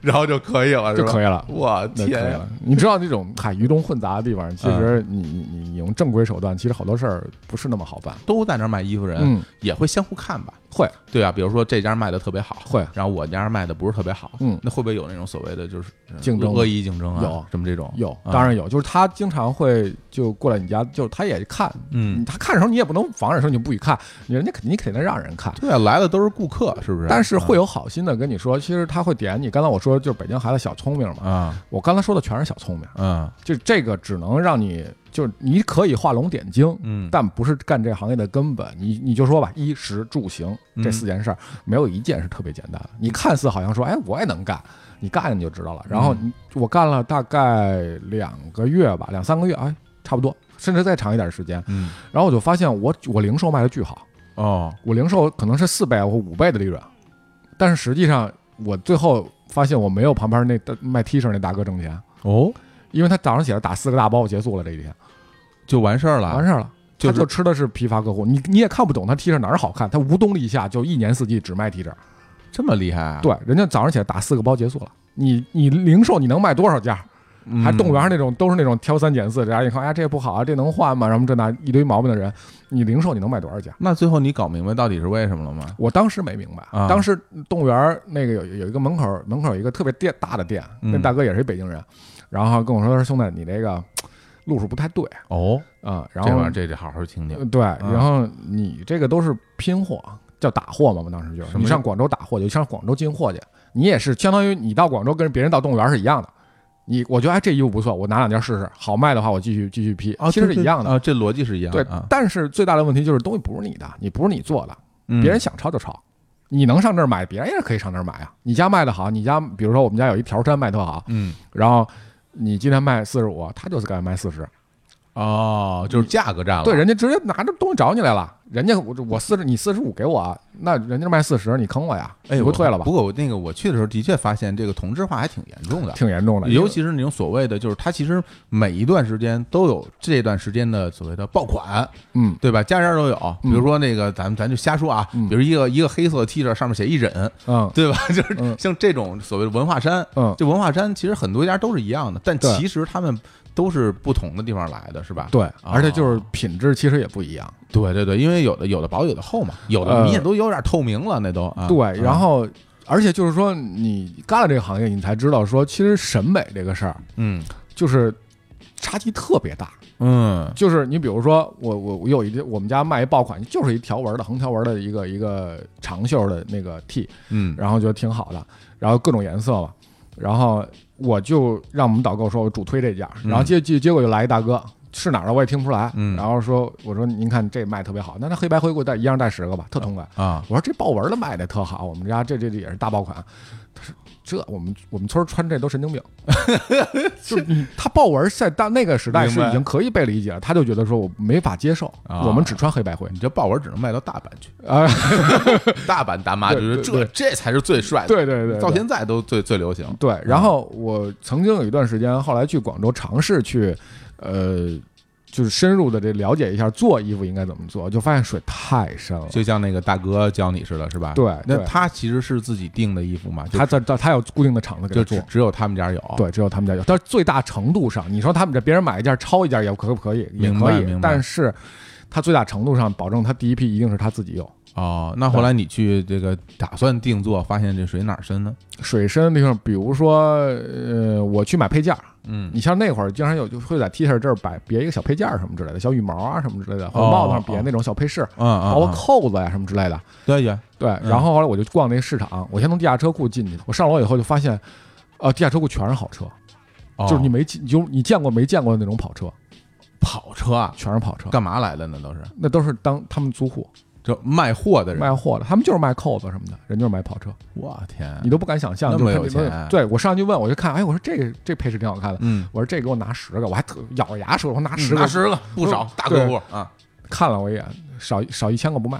然后就可以了，就可以了。我那可以天了，，你知道那种嗨鱼龙混杂的地方，其实你你你你用正规手段，其实好多事儿不是那么好办。都在那儿卖衣服人，嗯，也会相互看吧？会对啊，比如说这家卖的特别好，会然后我家卖的不是特别好，嗯那会不会有那种所谓的就是呃竞争恶意竞争啊？有什么这种？有，啊当然有，就是他经常会就过来你家，就是他也看，嗯，他看的时候你也不能防着说你不许看，人家肯定你肯定让人看。对啊，来的都是顾客，是不是？但是会有好心的跟你说，其实他会点你。刚才我说就是北京孩子小聪明嘛，啊，我刚才说的全是小聪明，嗯就这个只能让你就是你可以画龙点睛，嗯，但不是干这行业的根本。你你就说吧，衣食住行这嗯。四件事儿，没有一件是特别简单的。你看似好像说，哎，我也能干，你干了你就知道了。然后我干了大概两个月吧，两三个月，哎，差不多，甚至再长一点时间。嗯。然后我就发现我我零售卖的巨好，哦，我零售可能是四倍或五倍的利润，但是实际上我最后发现我没有旁边那卖 T 恤那大哥挣钱，哦，因为他早上起来打四个大包结束了这一天。就完事儿了，完事儿了。就是他就吃的是批发客户，你你也看不懂他 T 恤哪儿好看，他无冬立夏就一年四季只卖 T 恤。这么厉害啊？对，人家早上起来打四个包结束了。你你零售你能卖多少件？嗯，还动物园那种都是那种挑三拣四，然后一看 哎这不好啊，这能换吗？然后这那一堆毛病的人，你零售你能卖多少件？那最后你搞明白到底是为什么了吗？我当时没明白，啊当时动物园那个有有一个门口门口有一个特别店大的店，嗯那大哥也是一北京人，然后跟我说说兄弟你这个 路数不太对哦，啊、然后这玩意儿这得好好听听呃。对，然后你这个都是拼货，叫打货嘛。我们当时就是，你上广州打货，就上广州进货去，你也是相当于你到广州跟别人到动物园是一样的。你我觉得哎这衣服不错，我拿两件试试，好卖的话我继续继续批，啊，其实是一样的。啊，这逻辑是一样对但是最大的问题就是东西不是你的，你不是你做的，嗯别人想抄就抄。你能上这儿买，别人也可以上这儿买啊。你家卖的好，你家比如说我们家有一条衫卖特好，嗯然后你今天卖四十五，他就是敢卖四十，哦，就是价格战了。对，人家直接拿着东西找你来了，人家我我四十，你四十五给我，那人家卖四十，你坑我呀？哎，我退了吧不？过我那个我去的时候，的确发现这个同质化还挺严重的。挺严重的，尤其是那种所谓的，就是它其实每一段时间都有这段时间的所谓的爆款，嗯对吧？家家都有。比如说那个，咱们咱就瞎说啊，嗯比如一个一个黑色的 T 恤上面写一忍，嗯对吧？就是嗯像这种所谓的文化衫，嗯，这文化衫其实很多家都是一样的，但其实他们都是不同的地方来的，是吧？对，而且就是品质其实也不一样。对对对，因为有的有的薄，有的厚嘛，有的呃你也都有点透明了，那都啊。对，嗯然后而且就是说，你干了这个行业，你才知道说，其实审美这个事儿嗯就是差距特别大。嗯就是你比如说，我我我有一我们家卖一爆款，就是一条纹的横条纹的一个一个长袖的那个 T，嗯然后觉得挺好的，然后各种颜色嘛，然后我就让我们导购说我主推这件然后结结结果就来一大哥。是哪儿的我也听不出来，嗯然后说我说您看这卖特别好，那那黑白灰给我带一样带十个吧，特痛快。啊我说这豹纹的卖的特好，我们家这这这也是大爆款。这我们我们村穿这都神经病，就是你他豹纹在当那个时代是已经可以被理解了，他就觉得说我没法接受，啊我们只穿黑白灰你这豹纹只能卖到大阪去，啊，大阪大妈就对是对这这才是最帅的，对对对，对到现在都最最流行。对。然后我曾经有一段时间，后来去广州尝试去，呃，就是深入的这了解一下做衣服应该怎么做，就发现水太深了。就像那个大哥教你似的，是吧？对对那他其实是自己订的衣服嘛，就他在在他有固定的厂子给他做就只，只有他们家有。对，只有他们家有。但是最大程度上，你说他们这别人买一件抄一件也可不可以？也可以但是他最大程度上保证他第一批一定是他自己有。哦，那后来你去这个打算定做，发现这水哪儿深呢？水深的地方，比如说，呃，我去买配件儿，嗯。你像那会儿经常有就会在 T 恤这儿摆别一个小配件儿什么之类的，小羽毛啊什么之类的，或者哦帽子上别那种小配饰，嗯嗯，包括嗯扣子呀什么之类的。对对，然后后来我就逛那个市场，我先从地下车库进去，我上楼以后就发现，呃，地下车库全是好车，哦。就是你没见，就你见过没见过的那种跑车，跑车啊，全是跑车，干嘛来的？那都是。那都是当他们租户就卖货的人。卖货的，他们就是卖扣子什么的，人就是买跑车，我天，你都不敢想象，那么有钱对我上去问，我就看，哎，我说这个这配饰挺好看的，嗯，我说这给我拿十个，我还特咬着牙说，我说拿十个，拿十个不少，大客户啊。看了我一眼，少少一千个不卖。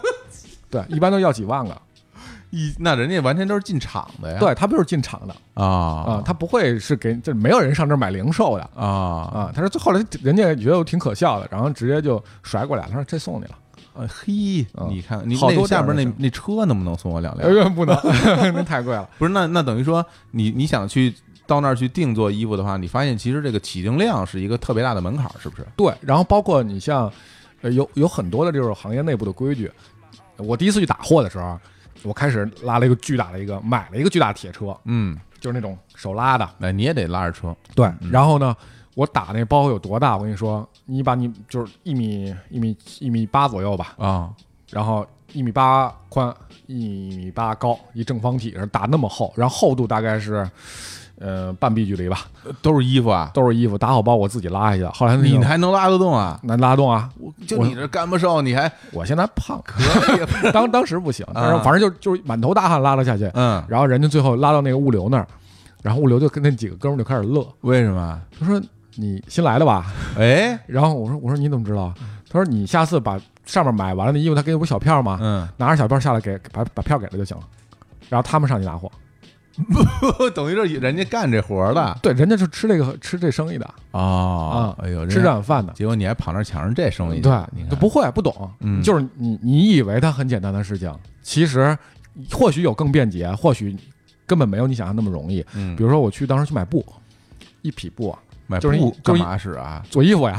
对，一般都要几万个。一那人家完全都是进厂的呀。对他不是进厂的啊啊，他不会是给，就没有人上这儿买零售的啊啊。他说后来人家觉得我挺可笑的，然后直接就甩过来，他说这送你了。呃嘿，嗯你看你好多那下边那那车能不能送我两辆不能，那太贵了。不是，那那等于说你你想去到那儿去定做衣服的话，你发现其实这个起订量是一个特别大的门槛，是不是？对，然后包括你像，呃，有有很多的这种行业内部的规矩。我第一次去打货的时候，我开始拉了一个巨大的一个，买了一个巨大的铁车，嗯，就是那种手拉的。那你也得拉着车。对，嗯然后呢，我打那包有多大？我跟你说，你把你就是一米一米一米八左右吧，啊，然后一米八宽，一米八高，一正方体是打那么厚，然后厚度大概是，呃，半臂距离吧，都是衣服啊，都是衣服，打好包我自己拉下去的。后来那个你还能拉得动啊？能拉动啊？我就你这干不瘦，你还我现在胖，可以当当时不行，但是反正就就是满头大汗拉了下去，嗯，然后人家最后拉到那个物流那儿，然后物流就跟那几个哥们儿就开始乐，为什么？他说你新来的吧？哎，然后我说我说你怎么知道？他说你下次把上面买完了的衣服，他给你不小票吗？嗯，拿着小票下来给把把票给了就行了。然后他们上去拿货，等于是人家干这活的对，人家就吃这个吃这生意的啊哎呦，吃这碗饭的，结果你还跑那儿抢人这生意，对你，不会不懂，嗯就是你你以为它很简单的事情，其实或许有更便捷，或许根本没有你想象那么容易。嗯，比如说我去当时去买布，一匹布啊买就是布干嘛使啊？做衣服呀，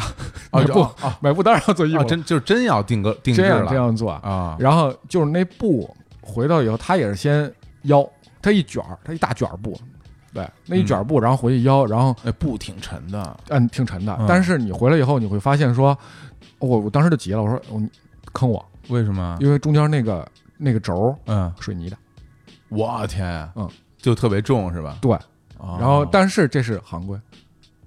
啊买布啊买布当然要做衣服啊，真就是真要定个定制了这样做。啊，然后就是那布回到以后，他也是先腰，他一卷儿，他一大卷儿布，对，那一卷儿布，然后回去腰，然后那布挺沉的，嗯挺沉的嗯。但是你回来以后，你会发现说，我我当时就急了，我说我坑我，为什么？因为中间那个那个轴儿嗯，水泥的，我天啊，嗯，就特别重是吧？对，哦然后但是这是行规，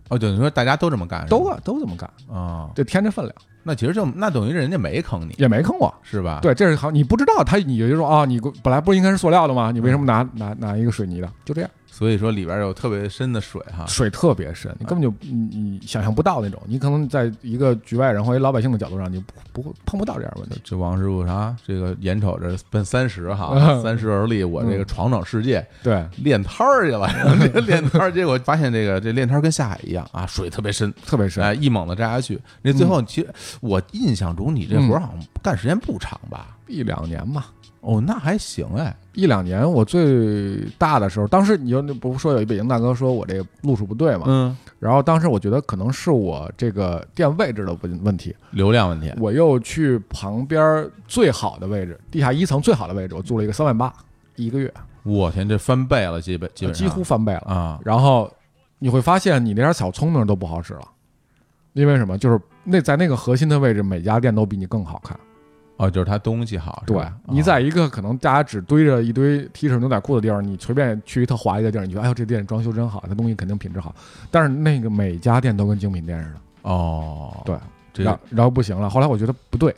哦，等于说大家都这么干，都啊都这么干，啊，就添这分量那其实就那等于人家没坑你，也没坑我。是吧？，对，这是好，你不知道他，你就说啊，你本来不应该是塑料的吗？你为什么拿拿拿一个水泥的？就这样，所以说里边有特别深的水哈。水特别深，你根本就你你想象不到那种，你可能在一个局外人或者老百姓的角度上，你不不会碰不到这样的问题。这王师傅啥？这个眼瞅着奔三十哈，嗯 三十而立，我这个闯闯世界，对，练摊儿去了。练摊儿，结果发现这个这练摊儿跟下海一样啊，水特别深，特别深。哎，一猛子扎下去。那最后其实我印象中你这活儿好像干时间不长吧？一两年吧，哦，那还行哎。一两年。我最大的时候，当时你就不是说有一北京大哥说我这个路数不对嘛？嗯，然后当时我觉得可能是我这个店位置的问问题，流量问题。我又去旁边最好的位置，地下一层最好的位置，我租了一个三万八一个月，我天，这翻倍了，基本基本几乎翻倍了。啊。然后你会发现，你那点小聪明都不好使了，因为什么？就是那在那个核心的位置，每家店都比你更好看。哦，就是它东西好，是对吧你在一个可能大家只堆着一堆 T 恤、牛仔裤的地儿，你随便去一特华丽的地儿，你觉得哎呦这店装修真好，这东西肯定品质好。但是那个每家店都跟精品店似的，哦，对，这然后然后不行了。后来我觉得不对，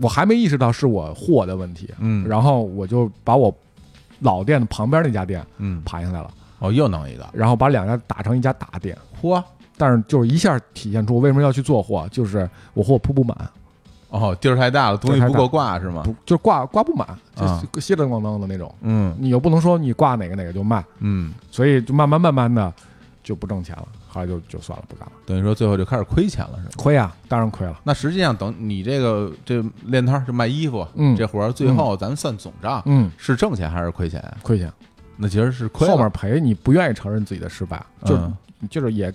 我还没意识到是我货的问题，嗯，然后我就把我老店的旁边那家店嗯，爬下来了，哦，又弄一个，然后把两家打成一家大店。嚯，但是就是一下体现出我为什么要去做货，就是我货铺不满，哦，地儿太大了，东西不够挂是吗？不就是挂挂不满，啊就稀里咣当的那种。嗯你又不能说你挂哪个哪个就卖，嗯，所以就慢慢慢慢的就不挣钱了，后来就就算了，不干了，等于说最后就开始亏钱了是吗？亏啊，当然亏了。那实际上等你这个这练摊儿就卖衣服，嗯这活儿最后咱们算总账嗯，是挣钱还是亏钱啊？亏钱，那其实是亏后面赔你不愿意承认自己的失败，就嗯就是也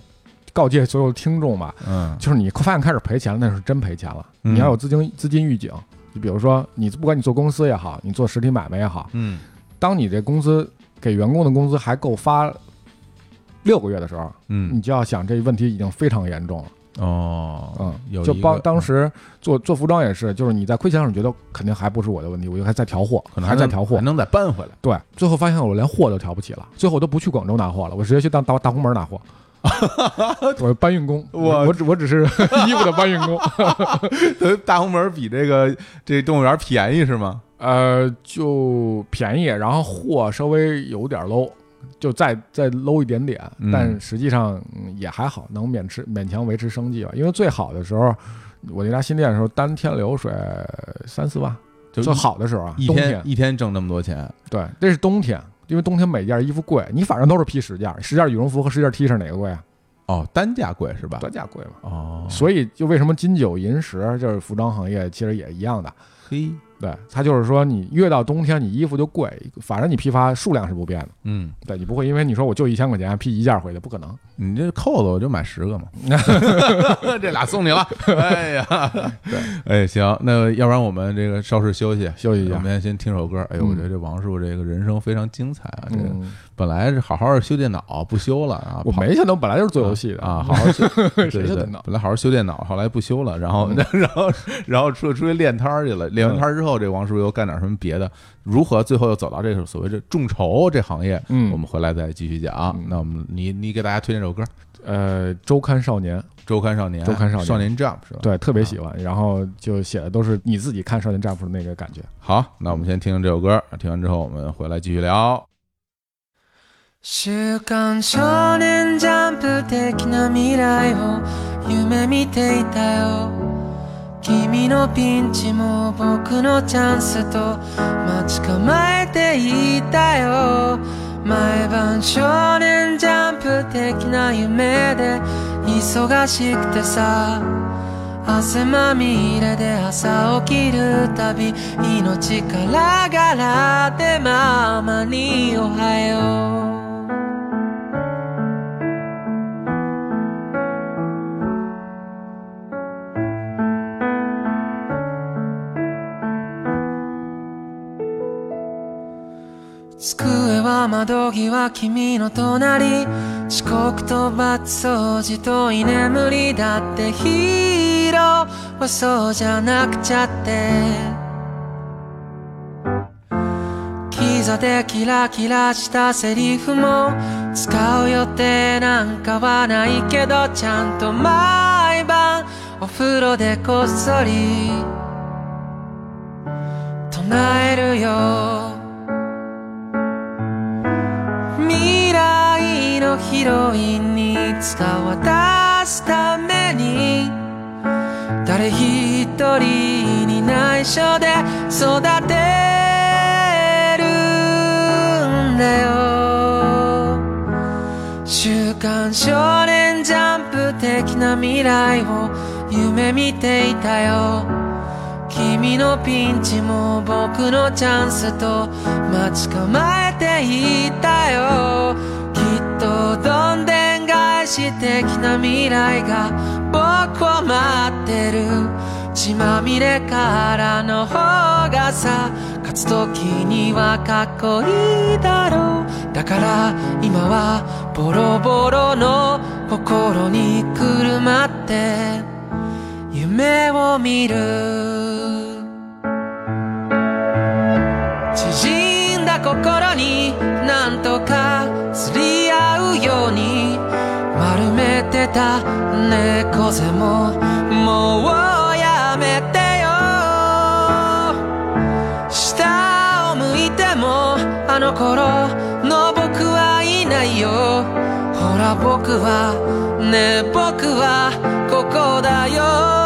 告诫所有听众吧，嗯就是你发现开始赔钱了，那是真赔钱了，嗯你要有资金资金预警。就比如说你不管你做公司也好，你做实体买卖也好，嗯当你这工资给员工的工资还够发六个月的时候，嗯你嗯就要想这问题已经非常严重了。哦嗯，就帮当时做做服装也是，就是你在亏钱的时候，你觉得肯定还不是我的问题，我就还在调货，可能还还在调货还。能再搬回来。对，最后发现我连货都调不起了，最后我都不去广州拿货了，我直接去当大大红门拿货。我搬运工，我我只我只是 衣服的搬运工，大红门比这个这动物园便宜是吗？呃，就便宜，然后货稍微有点 low，就再再 low 一点点，嗯。但实际上、嗯也还好，能勉持勉强维持生计吧。因为最好的时候，我那家新店的时候，单天流水三四万，最就一好的时候啊，一冬天。一天挣那么多钱，对，这是冬天，因为冬天每件衣服贵，你反正都是批十件，十件羽绒服和十件 T 恤哪个贵啊？哦，单价贵是吧？单价贵嘛。哦，所以就为什么金九银十就是服装行业其实也一样的，嘿，对，它就是说你越到冬天你衣服就贵，反正你批发数量是不变的，嗯，对你不会因为你说我就一千块钱批一件回去，不可能。你这扣子我就买十个嘛，这俩送你了。哎呀，对，哎行，那要不然我们这个稍事休息休息一下我们先听首歌。哎呦，我觉得这王师傅这个人生非常精彩啊！这个嗯，本来是好好的修电脑，不修了啊，我没想到本来就是做游戏的啊，好好修，对对对谁修电脑，本来好好修电脑，后来不修了，然后 然后然后出出去练摊儿去了，练完摊儿之后，这王师傅又干点什么别的？如何最后又走到这个所谓这众筹这行业？嗯我们回来再继续讲。嗯那我们你你给大家推荐首歌，《呃，周刊少年，周刊少年》，周刊少年少年 Jump 是吧？，对，特别喜欢，然后就写的都是你自己看少年 Jump 的那个感觉。好，那我们先听听这首歌，听完之后我们回来继续聊。週刊少年ジャンプ的な未来を夢見ていたよ。君のピンチも僕のチャンスと待ち構えていたよ。毎晩少年ジャンプ的な夢で忙しくてさ。汗まみれで朝起きるたび命からがらでママにおはよう。机は窓際君の隣。遅刻と罰掃除と居眠りだってヒーロー。はそうじゃなくちゃって。キザでキラキラしたセリフも使う予定なんかはないけどちゃんと毎晩お風呂でこっそり。唱えるよ。ヒロインに使わすために誰一人に内緒で育てるんだよ。週刊少年ジャンプ的な未来を夢見ていたよ。君のピンチも僕のチャンスと待ち構えていたよ。でん返し的な未来が僕を待ってる血まみれからの方がさ勝つ時にはかっこいいだろうだから今はボロボロの心にくるまって夢を見る。縮んだ心になんとかすり合うように。てた猫背ももうやめてよ。下を向いてもあの頃の僕はいないよ。ほら僕はね僕はここだよ。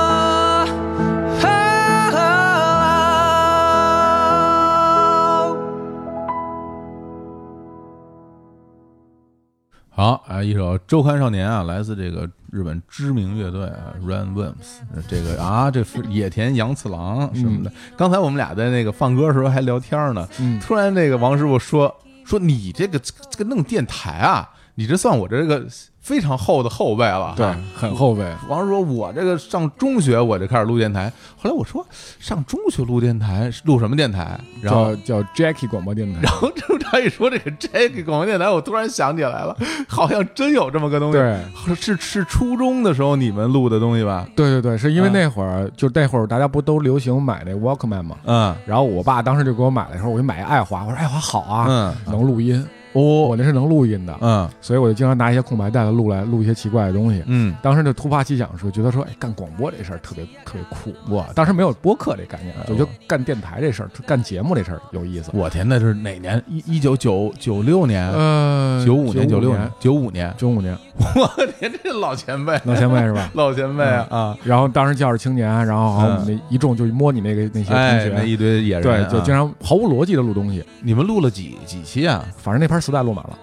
好啊，一首《周刊少年》啊，来自这个日本知名乐队啊，Run Worms。这个啊，这是野田洋次郎什么的。刚才我们俩在那个放歌的时候还聊天呢，嗯突然那个王师傅说说你这个这个弄电台啊，你这算我这个非常厚的后辈了，对，很后辈。王叔说：“我这个上中学我就开始录电台，后来我说上中学录电台录什么电台？然后叫叫 Jackie 广播电台，然后这他他一说这个 Jackie 广播电台，我突然想起来了，好像真有这么个东西。对，是是初中的时候你们录的东西吧？对对对，是因为啊那会儿就那会儿大家不都流行买那 Walkman 嘛，嗯然后我爸当时就给我买的时候，我就买一爱华，我说爱华好啊，嗯能录音，哦我那是能录音的，嗯所以我就经常拿一些空白带子录来录一些奇怪的东西。嗯，当时就突发奇想说，觉得说，哎，干广播这事儿特别特别酷。哇当时没有播客这概念，我觉得干电台这事儿，干节目这事儿有意思。我天，那是哪年？一一九九九六年、呃，九五年、九六年年、、九五年。九五年，我天，这老前辈，老前辈是吧？老前辈啊啊！然后当时教着青年，然后好我们那一众就摸你那个那些同哎，学，那一堆野人对啊，，就经常毫无逻辑的录东西。你们录了几几期啊？反正那盘磁带录满了，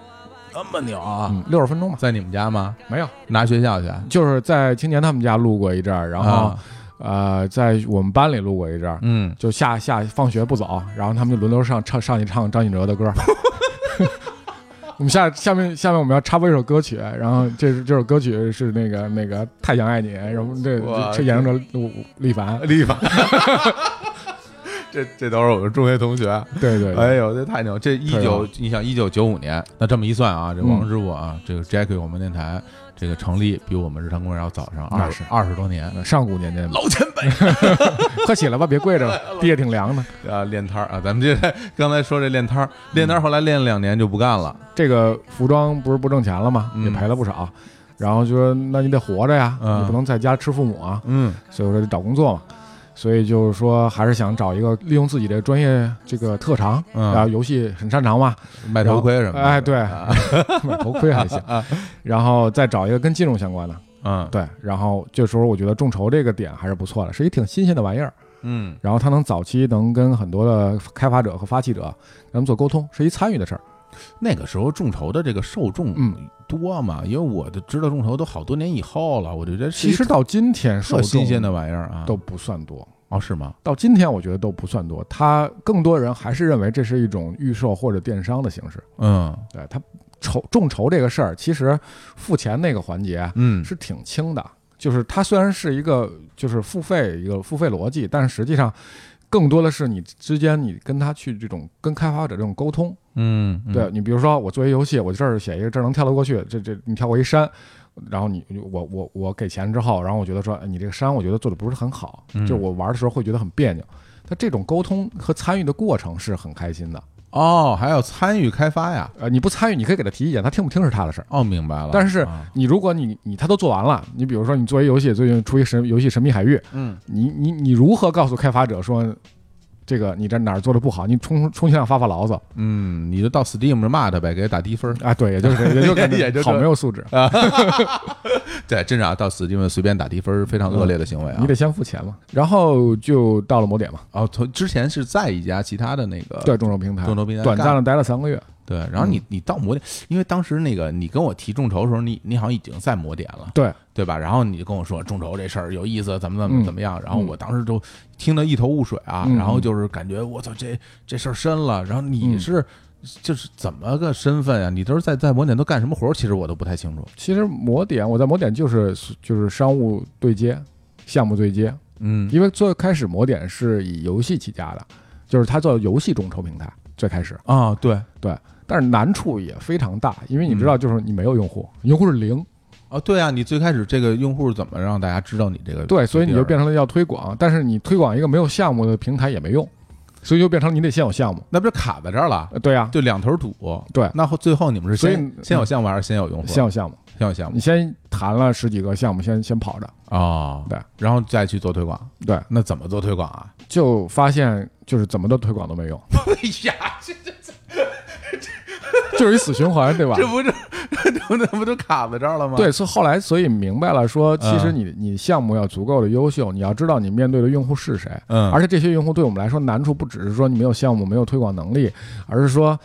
这么牛啊！嗯，六十分钟吧，在你们家吗？没有，拿学校去？就是在青年他们家录过一阵儿，然后、啊呃，在我们班里录过一阵儿，嗯，就下下放学不走，然后他们就轮流上唱上去唱张信哲的歌。我们下下面下面我们要插播一首歌曲，然后这是这首歌曲是那个那个太想爱你，然后这演唱者吴力凡，立法。这这都是我们中学同学，对对，对哎呦，这太牛！这一九，你想一九九五年，那这么一算啊，这王嗯师傅啊，这个 Jackie 我们电台这个成立比我们日常公园要早上二十二十多年，上古年间，老前辈 快起来吧，别跪着了，地下挺凉的。啊，练摊儿啊，咱们这刚才说这练摊儿，练摊儿后来练了两年就不干了，这个服装不是不挣钱了吗？嗯也赔了不少。然后就说，那你得活着呀，嗯你不能在家吃父母啊，嗯所以我说得找工作嘛。所以就是说，还是想找一个利用自己的专业这个特长，嗯然后游戏很擅长嘛，卖头盔什么的，哎对啊买头盔还行，然后再找一个跟金融相关的，嗯对，然后这时候我觉得众筹这个点还是不错的，是一挺新鲜的玩意儿。嗯然后它能早期能跟很多的开发者和发起者咱们做沟通，是一参与的事儿。那个时候众筹的这个受众嗯多嘛？因为我的知道众筹都好多年以后了，我就觉得其实到今天受新鲜的玩意儿啊，都不算多，哦是吗？到今天我觉得都不算多。他更多人还是认为这是一种预售或者电商的形式。嗯对他筹众筹这个事儿，其实付钱那个环节嗯是挺轻的，就是它虽然是一个就是付费一个付费逻辑，但是实际上更多的是你之间你跟他去这种跟开发者这种沟通。嗯，嗯对你比如说我做一游戏，我这儿写一个这儿能跳得过去，这这你跳过一山。然后你我我我给钱之后，然后我觉得说，哎，你这个山我觉得做的不是很好，嗯就是我玩的时候会觉得很别扭。他这种沟通和参与的过程是很开心的。哦，还要参与开发呀？呃，你不参与，你可以给他提意见，他听不听是他的事儿。哦，明白了。但是啊你如果你你他都做完了，你比如说你做一游戏，最近出一神游戏《神秘海域》，嗯你你你如何告诉开发者说，这个你这哪儿做的不好？你充充其量发发牢骚嗯，你就到 Steam 上骂他呗，给他打低分儿。啊？对，也就是也就感觉 也就好没有素质，对，真是啊，到 Steam 随便打低分，非常恶劣的行为啊。你得先付钱嘛。然后就到了某点嘛，哦，从之前是在一家其他的那个对众筹平台，众筹平台短暂的待了三个月，对，然后你你到魔点，因为当时那个你跟我提众筹的时候，你你好像已经在魔点了，对对吧？然后你就跟我说众筹这事儿有意思，怎么怎么嗯怎么样，然后我当时就听得一头雾水啊，嗯然后就是感觉我操这这事儿深了，然后你嗯是。就是怎么个身份啊？你都是在在魔点都干什么活儿？其实我都不太清楚。其实魔点我在魔点就是就是商务对接，项目对接，嗯因为最开始魔点是以游戏起家的，就是它做游戏众筹平台，最开始，啊，对对但是难处也非常大，因为你知嗯道，就是你没有用户，用户是零，啊，对啊，你最开始这个用户怎么让大家知道你这个？对，所以你就变成成了要推广，但是你推广一个没有项目的平台也没用，所以就变成你得先有项目，那不是卡在这儿了？呃，对呀、就两头堵。对那后最后你们是先先有项目还是先有用户？先有项目，先有项目你先谈了十几个项目，先先跑着，哦，对，然后再去做推广。对，那怎么做推广啊？就发现就是怎么的推广都没用，哎呀，这 就是一死循环，对吧？这不是那不这不就卡在这儿了吗？对，所以后来所以明白了说，其实嗯你你项目要足够的优秀，你要知道你面对的用户是谁，嗯，而且这些用户对我们来说难处不只是说你没有项目、没有推广能力，而是说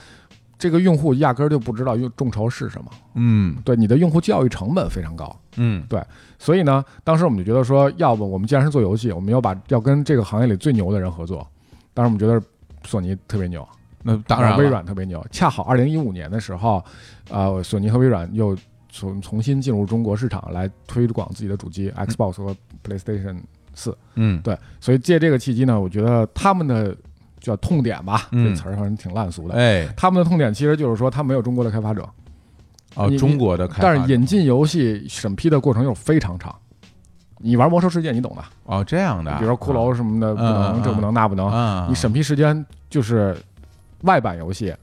这个用户压根儿就不知道用众筹是什么，嗯对你的用户教育成本非常高。嗯对所以呢，当时我们就觉得说，要不我们既然是做游戏，我们要把要跟这个行业里最牛的人合作。当时我们觉得索尼特别牛，那当然微软特别牛。恰好二零一五年的时候，呃，索尼和微软又重重新进入中国市场来推广自己的主机 Xbox 和 PlayStation 四。嗯。对，所以借这个契机呢，我觉得他们的叫痛点吧，嗯。这词儿好像挺烂俗的。哎，他们的痛点其实就是说，他没有中国的开发者，哦，中国的开发者，但是引进游戏审批的过程又非常长。你玩魔兽世界，你懂的，哦这样的，比如说骷髅什么的不能，嗯这不能那不能，啊，你审批时间就是外版游戏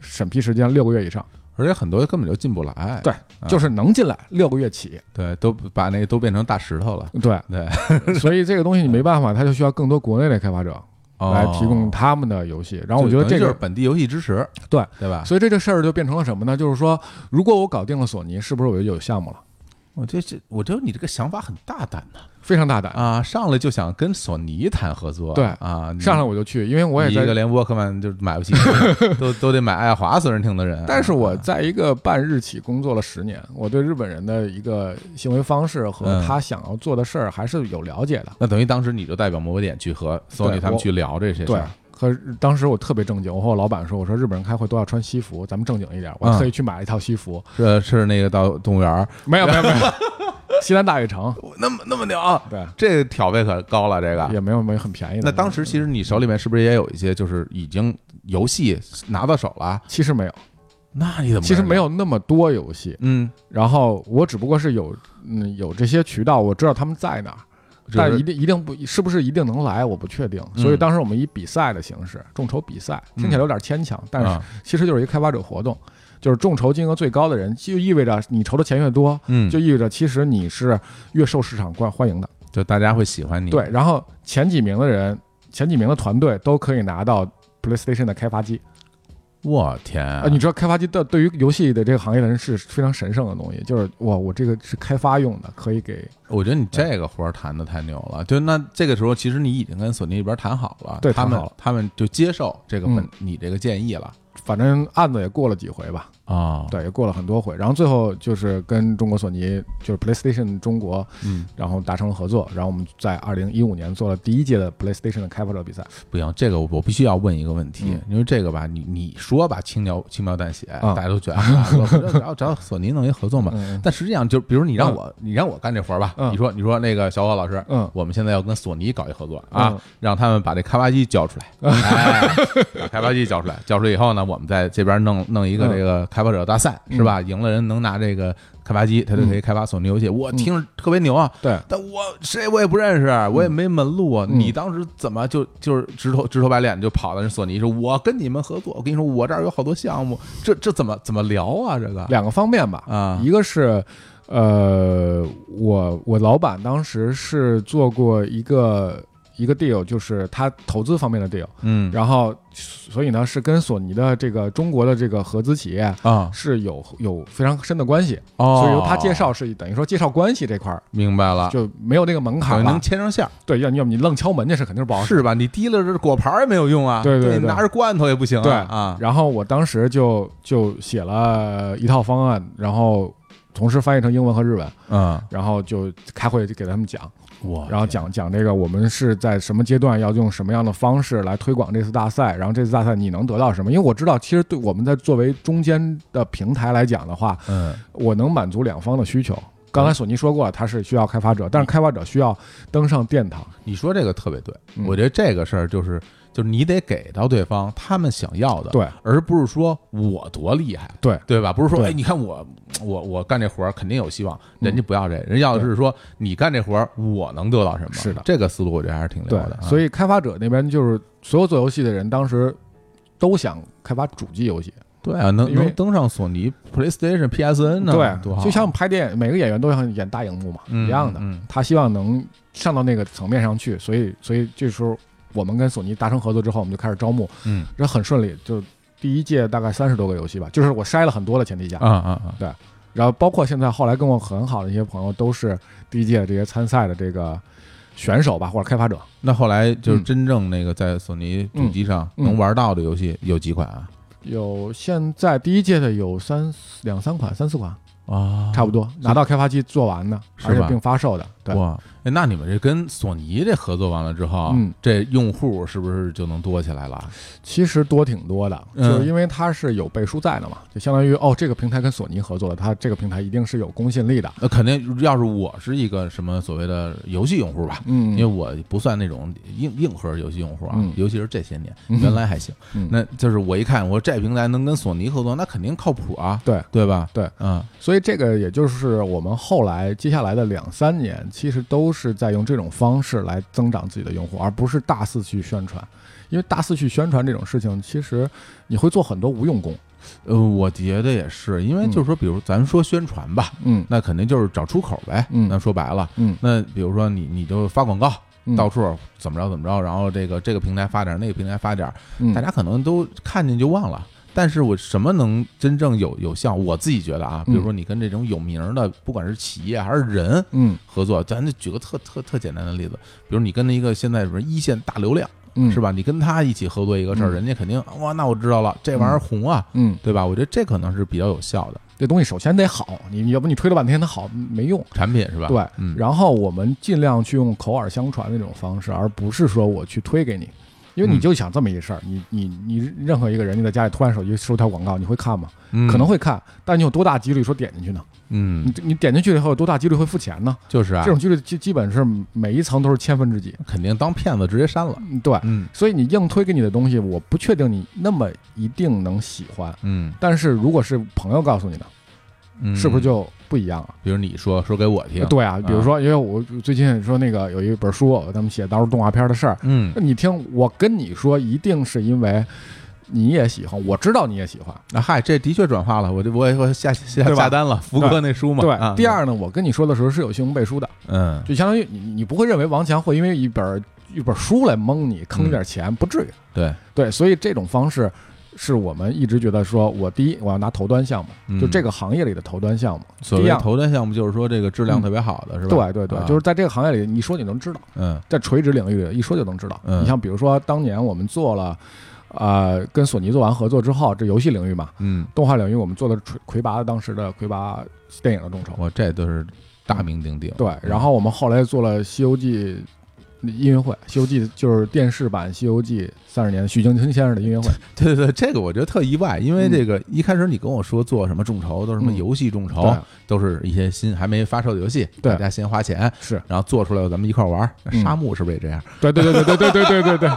审批时间六个月以上，而且很多根本就进不来，对啊就是能进来六个月起。对，都把那都变成大石头了，对，对，所以这个东西你没办法，它就需要更多国内的开发者来提供他们的游戏。然后我觉得这就等于就是个，本地游戏支持，对对吧？所以这个事儿就变成了什么呢？就是说，如果我搞定了索尼，是不是我就有项目了？我这这，我觉得你这个想法很大胆呐非常大胆，啊！上来就想跟索尼谈合作，对啊，上来我就去，因为我也在。你一个连沃克曼就买不起，都都得买爱华随身听的人啊。但是我啊在一个半日企工作了十年，我对日本人的一个行为方式和嗯他想要做的事儿还是有了解的。那等于当时你就代表某个点去和索尼他们去聊这些事儿，，和当时我特别正经，我和我老板说，我说日本人开会都要穿西服，咱们正经一点。我嗯特意去买了一套西服，是是那个到动物园儿没有没有没有，西南大悦城，那么那么牛，对，这个挑费可高了，这个也没有没有很便宜的。那当时其实你手里面是不是也有一些就是已经游戏拿到手了？其实没有，那你怎么其实没有那么多游戏，嗯，然后我只不过是有嗯有这些渠道，我知道他们在哪儿。但是一定一定不是不是一定能来，我不确定。嗯所以当时我们以比赛的形式，众筹比赛，听起来有点牵强，但是啊其实就是一个开发者活动，就是众筹金额最高的人，就意味着你筹的钱越多，嗯，就意味着其实你是越受市场欢欢迎的。就大家会喜欢你，对，然后前几名的人，前几名的团队都可以拿到 PlayStation 的开发机。我天。啊，你知道开发机的对于游戏的这个行业的人是非常神圣的东西，就是哇，我这个是开发用的，可以给我觉得你这个活儿谈的太牛了。就那这个时候，其实你已经跟索尼那边谈好了，对他们他们就接受这个本、嗯。你这个建议了。反正案子也过了几回吧，啊，对，也过了很多回，然后最后就是跟中国索尼，就是 PlayStation 中国，嗯，然后达成了合作，然后我们在二零一五年做了第一届的 PlayStation 的开发者比赛，不行，这个我我必须要问一个问题，嗯。因为这个吧，你你说吧，轻描轻描淡写，啊。大家都觉得啊，我只要只要索尼弄一合作嘛。嗯但实际上，就比如你让我，你让我干这活儿吧，嗯。你说你说那个小伙老师，嗯。我们现在要跟索尼搞一合作啊，嗯。让他们把这开发机交出来，哎，把开发机交出来，交出来以后呢，我们在这边弄弄一个嗯。这个开发者大赛，是吧？赢了人能拿这个开发机，他就可以开发索尼游戏。我听着特别牛啊，对，但我谁我也不认识，我也没门路啊。嗯你当时怎么就就是直头直头白脸就跑到人索尼说，我跟你们合作，我跟你说，我这儿有好多项目，这这怎么怎么聊啊？这个两个方面吧，啊一个是，呃，我我老板当时是做过一个一个 deal，就是他投资方面的 deal，嗯然后所以呢是跟索尼的这个中国的这个合资企业啊是有有非常深的关系，哦，所以由他介绍是等于说介绍关系这块儿明白了，就没有那个门等于能。牵上线儿，对，要你要你愣敲门去是肯定是不好使。是吧？你提了这果盘也没有用啊，对对对你拿着罐头也不行啊对啊，然后我当时就就写了一套方案，然后同时翻译成英文和日文，嗯，然后就开会就给他们讲，哇然后讲讲这个我们是在什么阶段要用什么样的方式来推广这次大赛，然后这次大赛你能得到什么？因为我知道，其实对我们在作为中间的平台来讲的话，嗯我能满足两方的需求。刚才索尼说过了，它是需要开发者，但是开发者需要登上殿堂。你说这个特别对，嗯我觉得这个事儿就是就是你得给到对方他们想要的，对，而不是说我多厉害，对对吧？不是说对哎，你看我我我干这活儿肯定有希望，人家不要这，人要的是说你干这活儿我能得到什么？是的这个思路我觉得还是挺对溜的，啊。所以以开发者那边就是所有做游戏的人，当时都想开发主机游戏。对啊，能能登上索尼 PlayStation、PSN 呢？对多好，就像拍电影，每个演员都想演大荧幕嘛，嗯一样的。嗯他希望能上到那个层面上去，所以所以这时候我们跟索尼达成合作之后，我们就开始招募，嗯。这很顺利。就第一届大概三十多个游戏吧，就是我筛了很多的前提下，啊啊啊，然后包括现在后来跟我很好的一些朋友，都是第一届这些参赛的这个选手吧，或者开发者。那后来就是嗯真正那个在索尼主机上嗯。能玩到的游戏有几款啊？有现在第一届的有三两三款、三四款，啊。差不多拿到开发机做完的，而且并发售的。对哇，哎那你们这跟索尼这合作完了之后，嗯这用户是不是就能多起来了？其实多挺多的，嗯就是因为它是有背书在的嘛，就相当于哦，这个平台跟索尼合作了，它这个平台一定是有公信力的。那肯定，要是我是一个什么所谓的游戏用户吧，嗯因为我不算那种硬硬核游戏用户啊，嗯尤其是这些年，嗯原来还行。嗯那就是我一看，我说这平台能跟索尼合作，那肯定靠谱啊，对对吧？对，嗯所以这个也就是我们后来接下来的两三年，其实都是在用这种方式来增长自己的用户，而不是大肆去宣传。因为大肆去宣传这种事情，其实你会做很多无用功。呃，我觉得也是，因为就是说，比如咱说宣传吧，嗯那肯定就是找出口呗。嗯那说白了，嗯那比如说你你就发广告，嗯到处怎么着怎么着，然后这个这个平台发点，那个平台发点，嗯大家可能都看见就忘了。但是我什么能真正有有效？我自己觉得啊，比如说你跟这种有名儿的，不管是企业还是人嗯合作，咱就举个特特特简单的例子，比如你跟一个现在什么一线大流量嗯是吧？你跟他一起合作一个事儿，嗯人家肯定哇，那我知道了，这玩意儿红啊，嗯，对吧？我觉得这可能是比较有效的这东西首先得好，你要不你推了半天它好没用。产品是吧？对，嗯，然后我们尽量去用口耳相传的这种方式，而不是说我去推给你，因为你嗯就想这么一事儿，你你你任何一个人你在家里突然手机收条广告，你会看吗？嗯可能会看，但你有多大几率说点进去呢？嗯你，你点进去以后有多大几率会付钱呢？就是啊这，种几率基基本是每一层都是千分之几。肯定当骗子直接删了。嗯对，嗯所以你硬推给你的东西，我不确定你那么一定能喜欢。嗯但是如果是朋友告诉你的，嗯，是不是就不一样了？比如你说说给我听？对啊，比如说，因为我最近说那个有一本书，他们写当时动画片的事儿，嗯那你听我跟你说，一定是因为你也喜欢，我知道你也喜欢。啊，嗨，这的确转化了，我就我也我下下下单了，福哥那书嘛。对啊，第，二呢，我跟你说的时候是有信用背书的，嗯就相当于你你不会认为王强会因为一本一本书来蒙你坑点钱，不至于。对，对，所以这种方式是我们一直觉得说，我第一我要拿头端项目，嗯就这个行业里的头端项目。所谓第二头端项目就是说这个质量特别好的是吧？对对对啊，就是在这个行业里，你说你能知道，嗯在垂直领域里一说就能知道。嗯你像比如说当年我们做了。呃，跟索尼做完合作之后，这游戏领域嘛，嗯，动画领域我们做的魁魁拔当时的魁拔电影的众筹，我这都是大名鼎鼎。对，然后我们后来做了《西游记》音乐会，《西游记》就是电视版《西游记》三十年许镜清先生的音乐会，对对对，这个我觉得特意外，因为这个一开始你跟我说做什么众筹都是什么嗯。游戏众筹对，都是一些新还没发售的游戏，对。大家先花钱，是。然后做出来咱们一块儿。玩沙漠是不是也这样？对对对对对对对对对。对，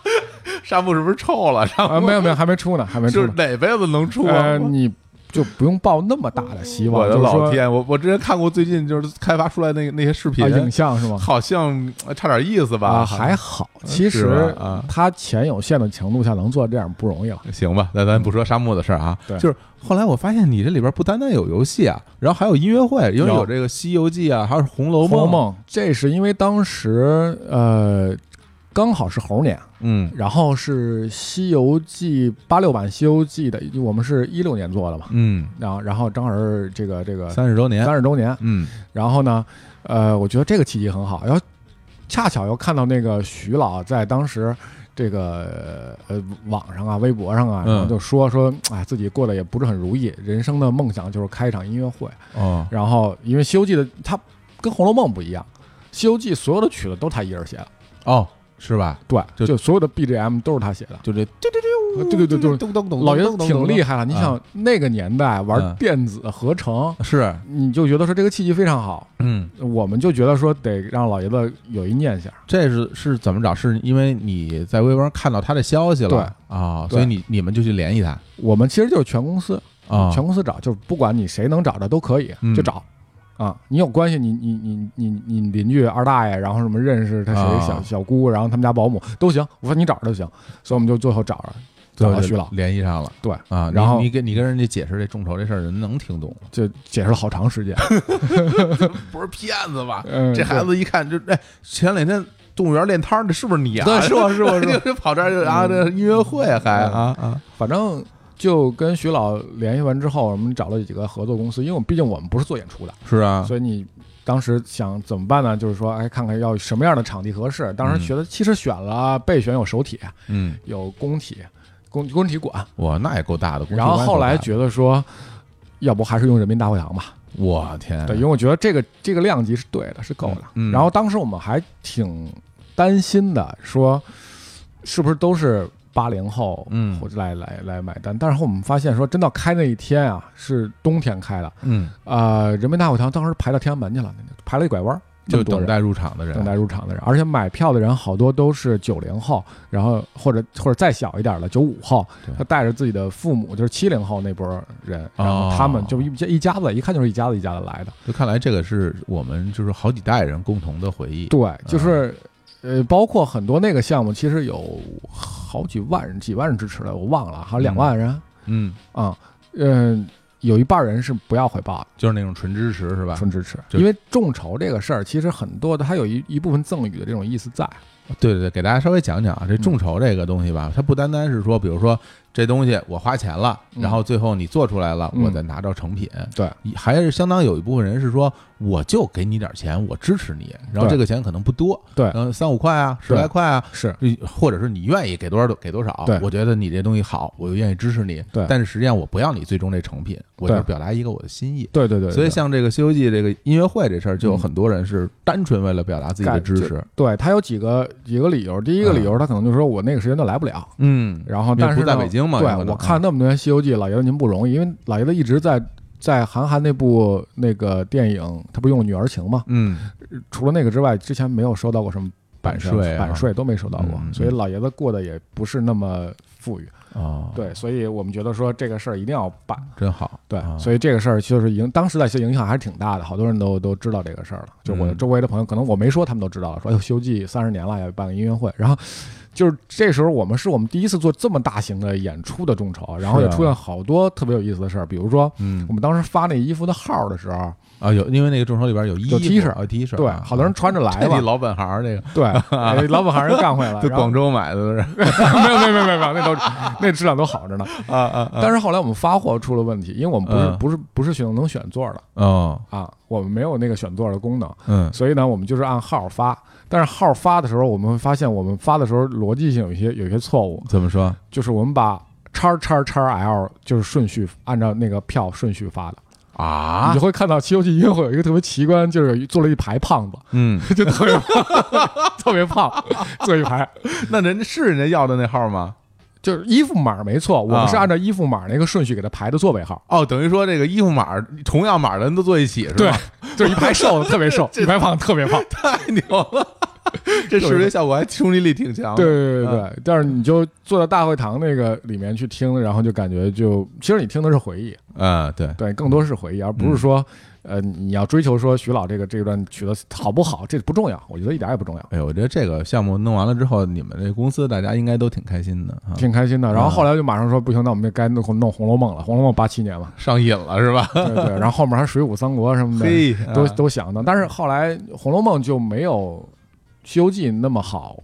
沙漠是不是臭了？沙啊，没有没有，还没出呢，还没出就是呢。哪辈子能出啊？呃，你就不用抱那么大的希望，我的老天！我我之前看过最近就是开发出来那个那些视频啊，，影像是吗？好像呃差点意思吧？啊，还好，其实他钱有限的强度下能做这样不容易了。行吧，那咱不说沙漠的事儿啊，对就是后来我发现你这里边不单单有游戏啊，然后还有音乐会，因为有有这个《西游记》啊，还有《红楼《红楼梦》，梦》这是因为当时呃刚好是猴年，嗯。然后是《西游记》八六版《西游记》的，我们是一六年做的嘛，嗯，然后然后正好是这个这个三十周年，三十周年，嗯。然后呢，呃，我觉得这个契机很好，然后恰巧又看到那个徐老在当时这个呃网上啊、微博上啊，嗯。然后就说说，哎，自己过得也不是很如意，人生的梦想就是开一场音乐会。哦，然后因为《西游记》的他跟《红楼梦》不一样，《西游记》所有的曲子都他一人写的，哦，是吧？对，就就所有的 BGM 都是他写的。就这对对对，对对对。就是咚咚咚，老爷子挺厉害了，你啊想那个年代玩嗯。电子合成，是，你就觉得说这个契机非常好，嗯，我们就觉得说得让老爷子有一念想。这是是怎么找？是因为你在微博上看到他的消息了，对。啊，所以你你们就去联系他。我们其实就是全公司，啊，全公司找，就是不管你谁能找着都可以，嗯。就找。啊，你有关系，你你你你你邻居二大爷，然后什么认识他谁啊小小姑，然后他们家保姆都行，我说你找着就行，所以我们就最后找着找到就徐老，联系上了对，啊，然后你你跟你跟人家解释这众筹这事儿，人能听懂吗？就解释了好长时间。不是骗子吧？嗯，这孩子一看就哎，前两天动物园练摊儿的是不是你啊？对是我是我 就跑这儿就啊，这音乐会还嗯啊啊，反正就跟徐老联系完之后，我们找了几个合作公司，因为我们毕竟我们不是做演出的，是啊，所以你当时想怎么办呢？就是说，哎，看看要什么样的场地合适。当时觉得，其实选了备选有首体，嗯，有工体，工工体馆，哇，那也够大的。然后后来觉得说，要不还是用人民大会堂吧。我天，对，因为我觉得这个这个量级是对的，是够的。嗯嗯然后当时我们还挺担心的，说是不是都是八零后，嗯或者来来来买单？但是后我们发现说，真到开那一天啊，是冬天开的，嗯，呃，人民大会堂当时排到天安门去了，排了一拐弯就等待入场的人，等待入场的人，而且买票的人好多都是九零后，然后或者或者再小一点的九五后，他带着自己的父母，就是七零后那波人，然后他们就一家一家子，一看就是一家子一家子来的。就看来这个是我们就是好几代人共同的回忆。对，就是呃，包括很多那个项目，其实有好几万人、几万人支持的，我忘了，好像两万人嗯，啊，嗯。有一半人是不要回报的，就是那种纯支持是吧？纯支持，因为众筹这个事儿，其实很多的它有一一部分赠与的这种意思在。对对对，给大家稍微讲讲啊，这众筹这个东西吧，它不单单是说，比如说这东西我花钱了，嗯然后最后你做出来了，嗯我再拿着成品，对，还是相当有一部分人是说，我就给你点钱，我支持你，然后对这个钱可能不多，对嗯，三五块啊，十对来块啊，是或者是你愿意给多少给多少，对我觉得你这东西好，我就愿意支持你，对但是实际上我不要你最终这成品，我就是对表达一个我的心意。对对对，所以像这个《西游记》这个音乐会这事儿，就有嗯很多人是单纯为了表达自己的支持，对他有几个几个理由，第一个理由他可能就是说我那个时间段来不了，嗯，然后但是呢北京嘛对我看那么多年《西游记》，老爷子您不容易，因为老爷子一直在在韩寒那部那个电影，他不用女儿情嘛，嗯，除了那个之外，之前没有收到过什么版税啊版税都没收到过所以老爷子过得也不是那么富裕，哦，，对，所以我们觉得说这个事儿一定要办。真好，对啊，所以这个事儿就是影，当时在其实影响还是挺大的，好多人都都知道这个事儿了。就我嗯周围的朋友，可能我没说，他们都知道了，说哎呦，《西游记》三十年了，要办个音乐会，然后。就是这时候，我们是我们第一次做这么大型的演出的众筹，然后也出现好多特别有意思的事儿，比如说嗯。我们当时发那衣服的号的时候，啊，有因为那个众筹里边有有 T 恤啊，T 恤，对，啊好多人穿着来吧这你，老本行儿这个，对，哎老本行人干回来，广州买的都是没有没有没有没有，那都那质量都好着呢。啊啊。但是后来我们发货出了问题，因为我们不是嗯。不是不是选能选座的。哦，啊，我们没有那个选座的功能，嗯。所以呢，我们就是按号发。但是号发的时候，我们会发现我们发的时候逻辑性有一些有一些错误，怎么说？就是我们把叉叉叉 L 就是顺序按照那个票顺序发的，啊你就会看到《西游记》音乐会有一个特别奇观，就是坐了一排胖子，嗯，就特别胖，特别胖，坐一排。那人家是人家要的那号吗？就是衣服码没错，我们啊是按照衣服码那个顺序给他排的座位号。哦，等于说这个衣服码同样码的人都坐一起是吧？对，就是一排瘦的特别瘦，一排胖特别胖。太牛了，这视觉效果还冲击力挺强的。对对对对但是你就坐在大会堂那个里面去听，然后就感觉就其实你听的是回忆，嗯，对，对，更多是回忆，而不是说呃你要追求说徐老这个这段曲子好不好，这不重要，我觉得一点也不重要。哎，我觉得这个项目弄完了之后，你们这公司大家应该都挺开心的啊，挺开心的，然后后来就马上说不行，那我们就该弄弄《红楼梦》了，《红楼梦》八七年嘛，上瘾了是吧？对对，然后后面还《水浒》《三国》什么的，嘿，都啊。都想的，但是后来《红楼梦》就没有《西游记》那么好，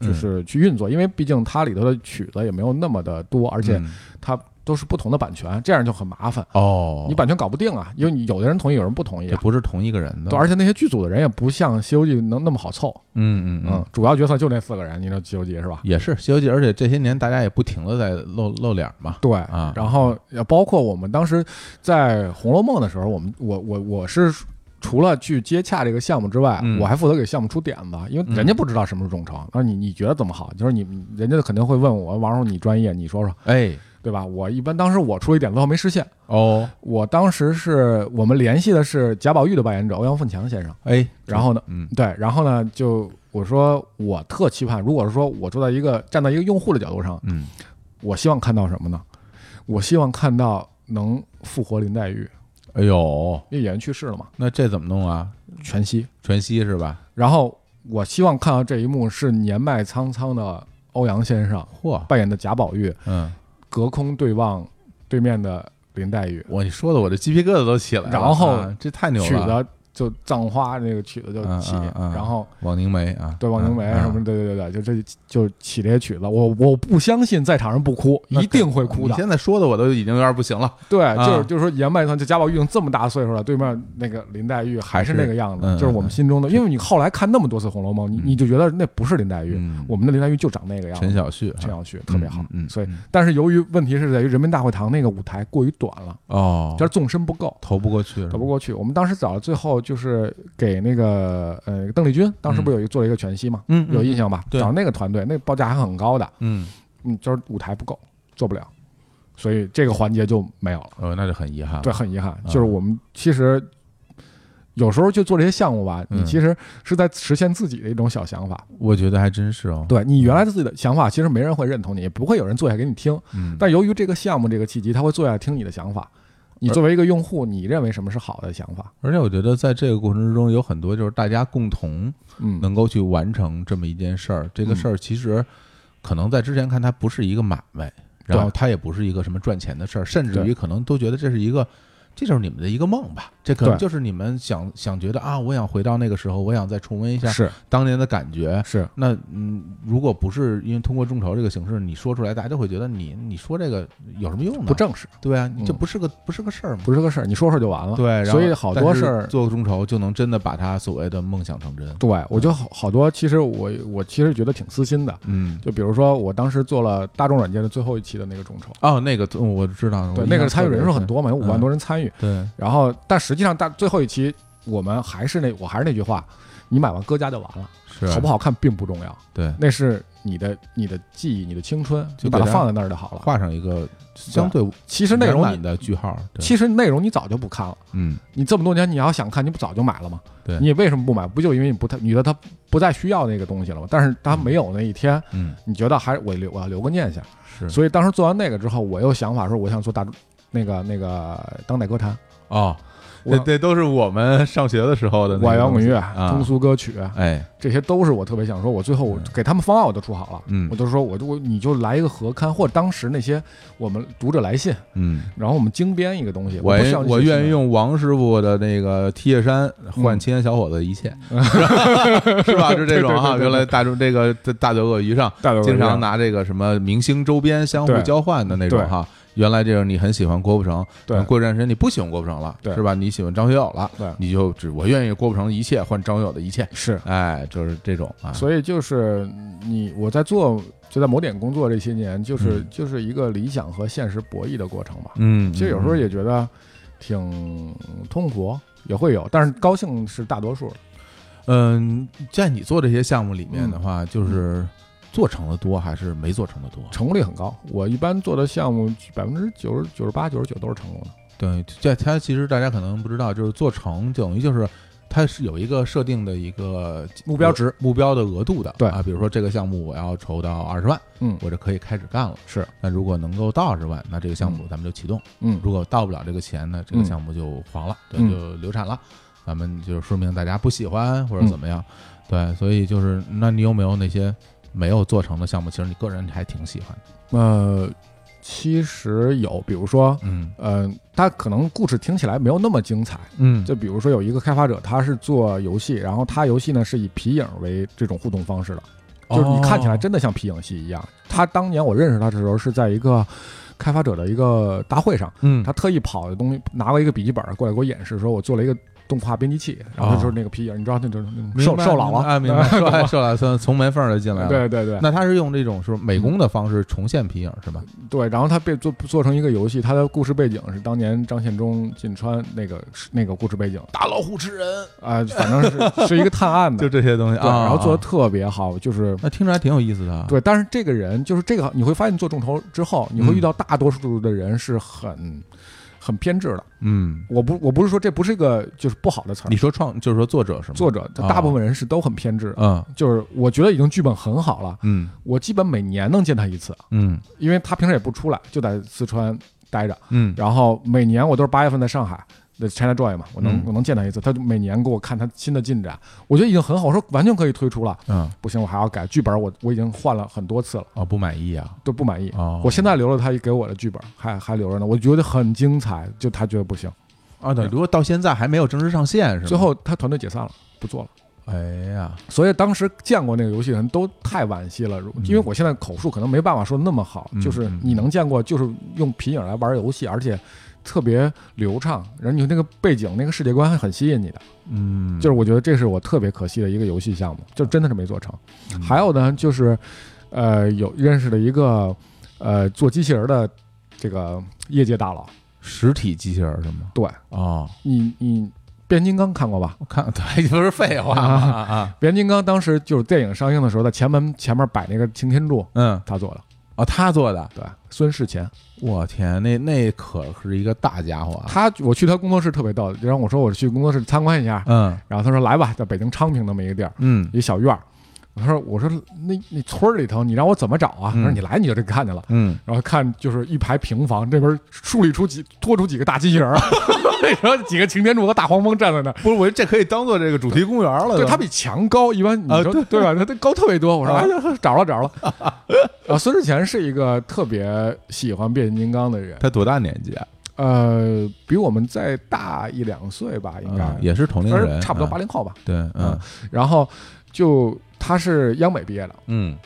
嗯。就是去运作，因为毕竟它里头的曲子也没有那么的多，而且嗯。它都是不同的版权，这样就很麻烦。哦，你版权搞不定啊，因为你有的人同意，有人不同意啊。这不是同一个人的，对，而且那些剧组的人也不像《西游记》能那么好凑，嗯嗯嗯，主要角色就那四个人，你说《西游记》是吧？也是《西游记》，而且这些年大家也不停的在露露脸嘛。对啊然后也包括我们当时在《红楼梦》的时候，我们我我我是除了去接洽这个项目之外，嗯我还负责给项目出点子，因为人家不知道什么是众筹。那你你觉得怎么好？就是你人家肯定会问我，王叔你专业，你说说，哎，对吧？我一般当时我出一点子后没实现，哦，我当时是我们联系的是贾宝玉的扮演者欧阳奋强先生，哎，然后呢，嗯对，然后呢就我说我特期盼，如果是说我坐在一个站在一个用户的角度上，嗯，我希望看到什么呢？我希望看到能复活林黛玉，哎呦，因为演员去世了嘛，那这怎么弄啊？全息。全息是吧？然后我希望看到这一幕是年迈苍苍的欧阳先生嚯，扮演的贾宝玉，嗯，隔空对望对面的林黛玉，我你说的我这鸡皮疙瘩都起来了。然后啊这太牛了，就葬花那个曲子就起，然后枉凝眉啊，对枉凝眉嗯什么，对对对对，就这就起这些曲子，我我不相信在场人不哭，一定会哭的。你现在说的我都已经有点不行了。对，啊就是就是说严麦团，就贾宝玉已经这么大岁数了，对面那个林黛玉还是那个样子，嗯就是我们心中的。因为你后来看那么多次《红楼梦》，你嗯。你就觉得那不是林黛玉，嗯。我们的林黛玉就长那个样子。陈小旭，陈小旭特别好，嗯所以嗯。但是由于问题是在于人民大会堂那个舞台过于短了，哦，就是纵深不够。投不过去，投不过去，我们当时找了，最后就是给那个呃邓丽君，当时不是有一个做了一个全息嘛，嗯，嗯有印象吧？对。找那个团队，那个报价还很高的，嗯，嗯，就是舞台不够，做不了，所以这个环节就没有了。呃，那就很遗憾，对，，很遗憾，啊就是我们其实有时候就做这些项目吧，你嗯其实是在实现自己的一种小想法。我觉得还真是哦，，对你原来自己的想法，其实没人会认同你，也不会有人坐下给你听。嗯，但由于这个项目这个契机，他会坐下来听你的想法。你作为一个用户，你认为什么是好的想法？而且我觉得在这个过程之中，有很多就是大家共同嗯，能够去完成这么一件事儿。这个事儿其实可能在之前看它不是一个买卖，然后它也不是一个什么赚钱的事儿，甚至于可能都觉得这是一个。这就是你们的一个梦吧，这可能就是你们想想觉得啊，我想回到那个时候，我想再重温一下是当年的感觉。是，那嗯，如果不是因为通过众筹这个形式你说出来，大家就会觉得你你说这个有什么用呢？不正式，对啊，嗯这不是个不是个事儿嘛。不是个事儿，你说说就完了。对，然后所以好多事儿做众筹就能真的把他所谓的梦想成真。对，我觉得好好多，其实我我其实觉得挺私心的。嗯，就比如说，我当时做了大众软件的最后一期的那个众筹，哦，那个嗯我知道，对，那个参与人数很多嘛，有五万嗯多人参与。对，然后，但实际上大最后一期，我们还是那我还是那句话，你买完搁家就完了，是好不好看并不重要，对，那是你的你的记忆、你的青春，就把它放在那儿就好了。画上一个相对其实内容你的句号。其实内容你早就不看了，嗯，你这么多年你要想看，你不早就买了吗？对你为什么不买？不就因为你不太你觉得它不再需要那个东西了吗？但是它没有那一天，嗯，你觉得还我留我要留个念想。是所以当时做完那个之后，我又想法说，我想做大那个那个当代歌坛，哦，我这这都是我们上学的时候的那个晚摇滚乐、啊通俗歌曲，哎，这些都是我特别想说。我最后我嗯给他们方案我都出好了，嗯我就说我就我你就来一个合刊，或者当时那些我们读者来信，嗯，然后我们精编一个东西。我我愿意用王师傅的那个 T 恤衫换青年小伙子的一切 是吧？是这种哈。原来大众这个大酒鳄鱼上经常拿这个什么明星周边相互交换的那种哈。原来这个你很喜欢郭富城，对过一段时间你不喜欢郭富城了，对是吧？你喜欢张学友了，对你就只我愿意郭富城的一切换张学友的一切，是，哎，就是这种啊。所以就是你我在做就在某点工作这些年，就是、嗯就是一个理想和现实博弈的过程吧。嗯，其实有时候嗯也觉得挺痛苦，也会有，但是高兴是大多数。嗯，在你做这些项目里面嗯的话，就是做成的多还是没做成的多？成功率很高。我一般做的项目，百分之九十九十八、九十九都是成功的。对，这它其实大家可能不知道，就是做成等于就是它是有一个设定的一个目标值、目标的额度的。对啊，比如说这个项目我要筹到二十万，嗯，我就可以开始干了。是，那如果能够到二十万，那这个项目咱们就启动；嗯，如果到不了这个钱呢，这个嗯项目就黄了，对，嗯就流产了。咱们就说明大家不喜欢或者嗯怎么样，对，所以就是，那你有没有那些没有做成的项目？其实你个人还挺喜欢的。呃，其实有，比如说，嗯呃、它可能故事听起来没有那么精彩。嗯就比如说有一个开发者，他是做游戏，然后他游戏呢是以皮影为这种互动方式的，就是你看起来真的像皮影戏一样。他当年我认识他的时候是在一个开发者的一个大会上，嗯他特意跑的东西拿了一个笔记本过来给我演示，说我做了一个动画编辑器，然后就是那个皮影，你知道那种那种瘦瘦老了啊，明白，瘦老从从门缝儿就进来了。对对对那他是用这种是美工的方式重现皮影是吧？对，然后他被做做成一个游戏，他的故事背景是当年张献忠进川那个那个故事背景打老虎吃人，啊、反正是 是一个探案的，就这些东西，啊。然后做的啊特别好，就是那听着还挺有意思的。，啊对，但是这个人就是这个，你会发现做众筹之后，你会遇到大多数的人是很很偏执的。嗯，我不我不是说这不是一个就是不好的词儿。你，说创就是说作者是吗？作者大部分人是都很偏执，嗯。就是我觉得已经剧本很好了，嗯。我基本每年能见他一次，嗯。因为他平时也不出来，就在四川待着，嗯。然后每年我都是八月份在上海的 China Joy 嘛，我能、嗯我能见他一次，他就每年给我看他新的进展，我觉得已经很好，我说完全可以推出了，嗯，不行，我还要改剧本，我我已经换了很多次了，哦，不满意啊？都不满意。哦，我现在留了他给我的剧本，还还留着呢，我觉得很精彩，就他觉得不行，啊，对，如果到现在还没有正式上线，是吗？最后他团队解散了，不做了。哎呀，所以当时见过那个游戏的人都太惋惜了，因为我现在口述可能没办法说的那么好，嗯就是嗯你能见过，就是用皮影来玩游戏，而且特别流畅，然后你那个背景、那个世界观很吸引你的，嗯，就是我觉得这是我特别可惜的一个游戏项目，就真的是没做成。嗯。还有呢，就是呃，有认识了一个呃做机器人的这个业界大佬，实体机器人是吗？对。哦，你你变形金刚看过吧？我看 对，不是废话。啊？啊，变形金刚当时就是电影上映的时候，在前门前面摆那个擎天柱，嗯，他做的，哦，他做的，对，孙世前。我天，那那可是一个大家伙啊！他我去他工作室特别逗，然后我说我去工作室参观一下，嗯然后他说来吧，在北京昌平那么一个地儿，嗯一小院儿。我说我说那那村儿里头，你让我怎么找啊？他说嗯你来你就这看见了。嗯，然后看就是一排平房，这边树立出几拖出几个大机器人儿，然后几个擎天柱和大黄蜂站在那儿。不是，我这可以当做这个主题公园了。对，它比墙高，一般你啊说、对吧？它它高特别多。我说哎呀，找了找了。啊，孙世前是一个特别喜欢变形金刚的人，他多大年纪啊？呃，比我们再大一两岁吧，应该、嗯也是同龄人，差不多嗯八零后吧。对，嗯然后就他是央美毕业的，嗯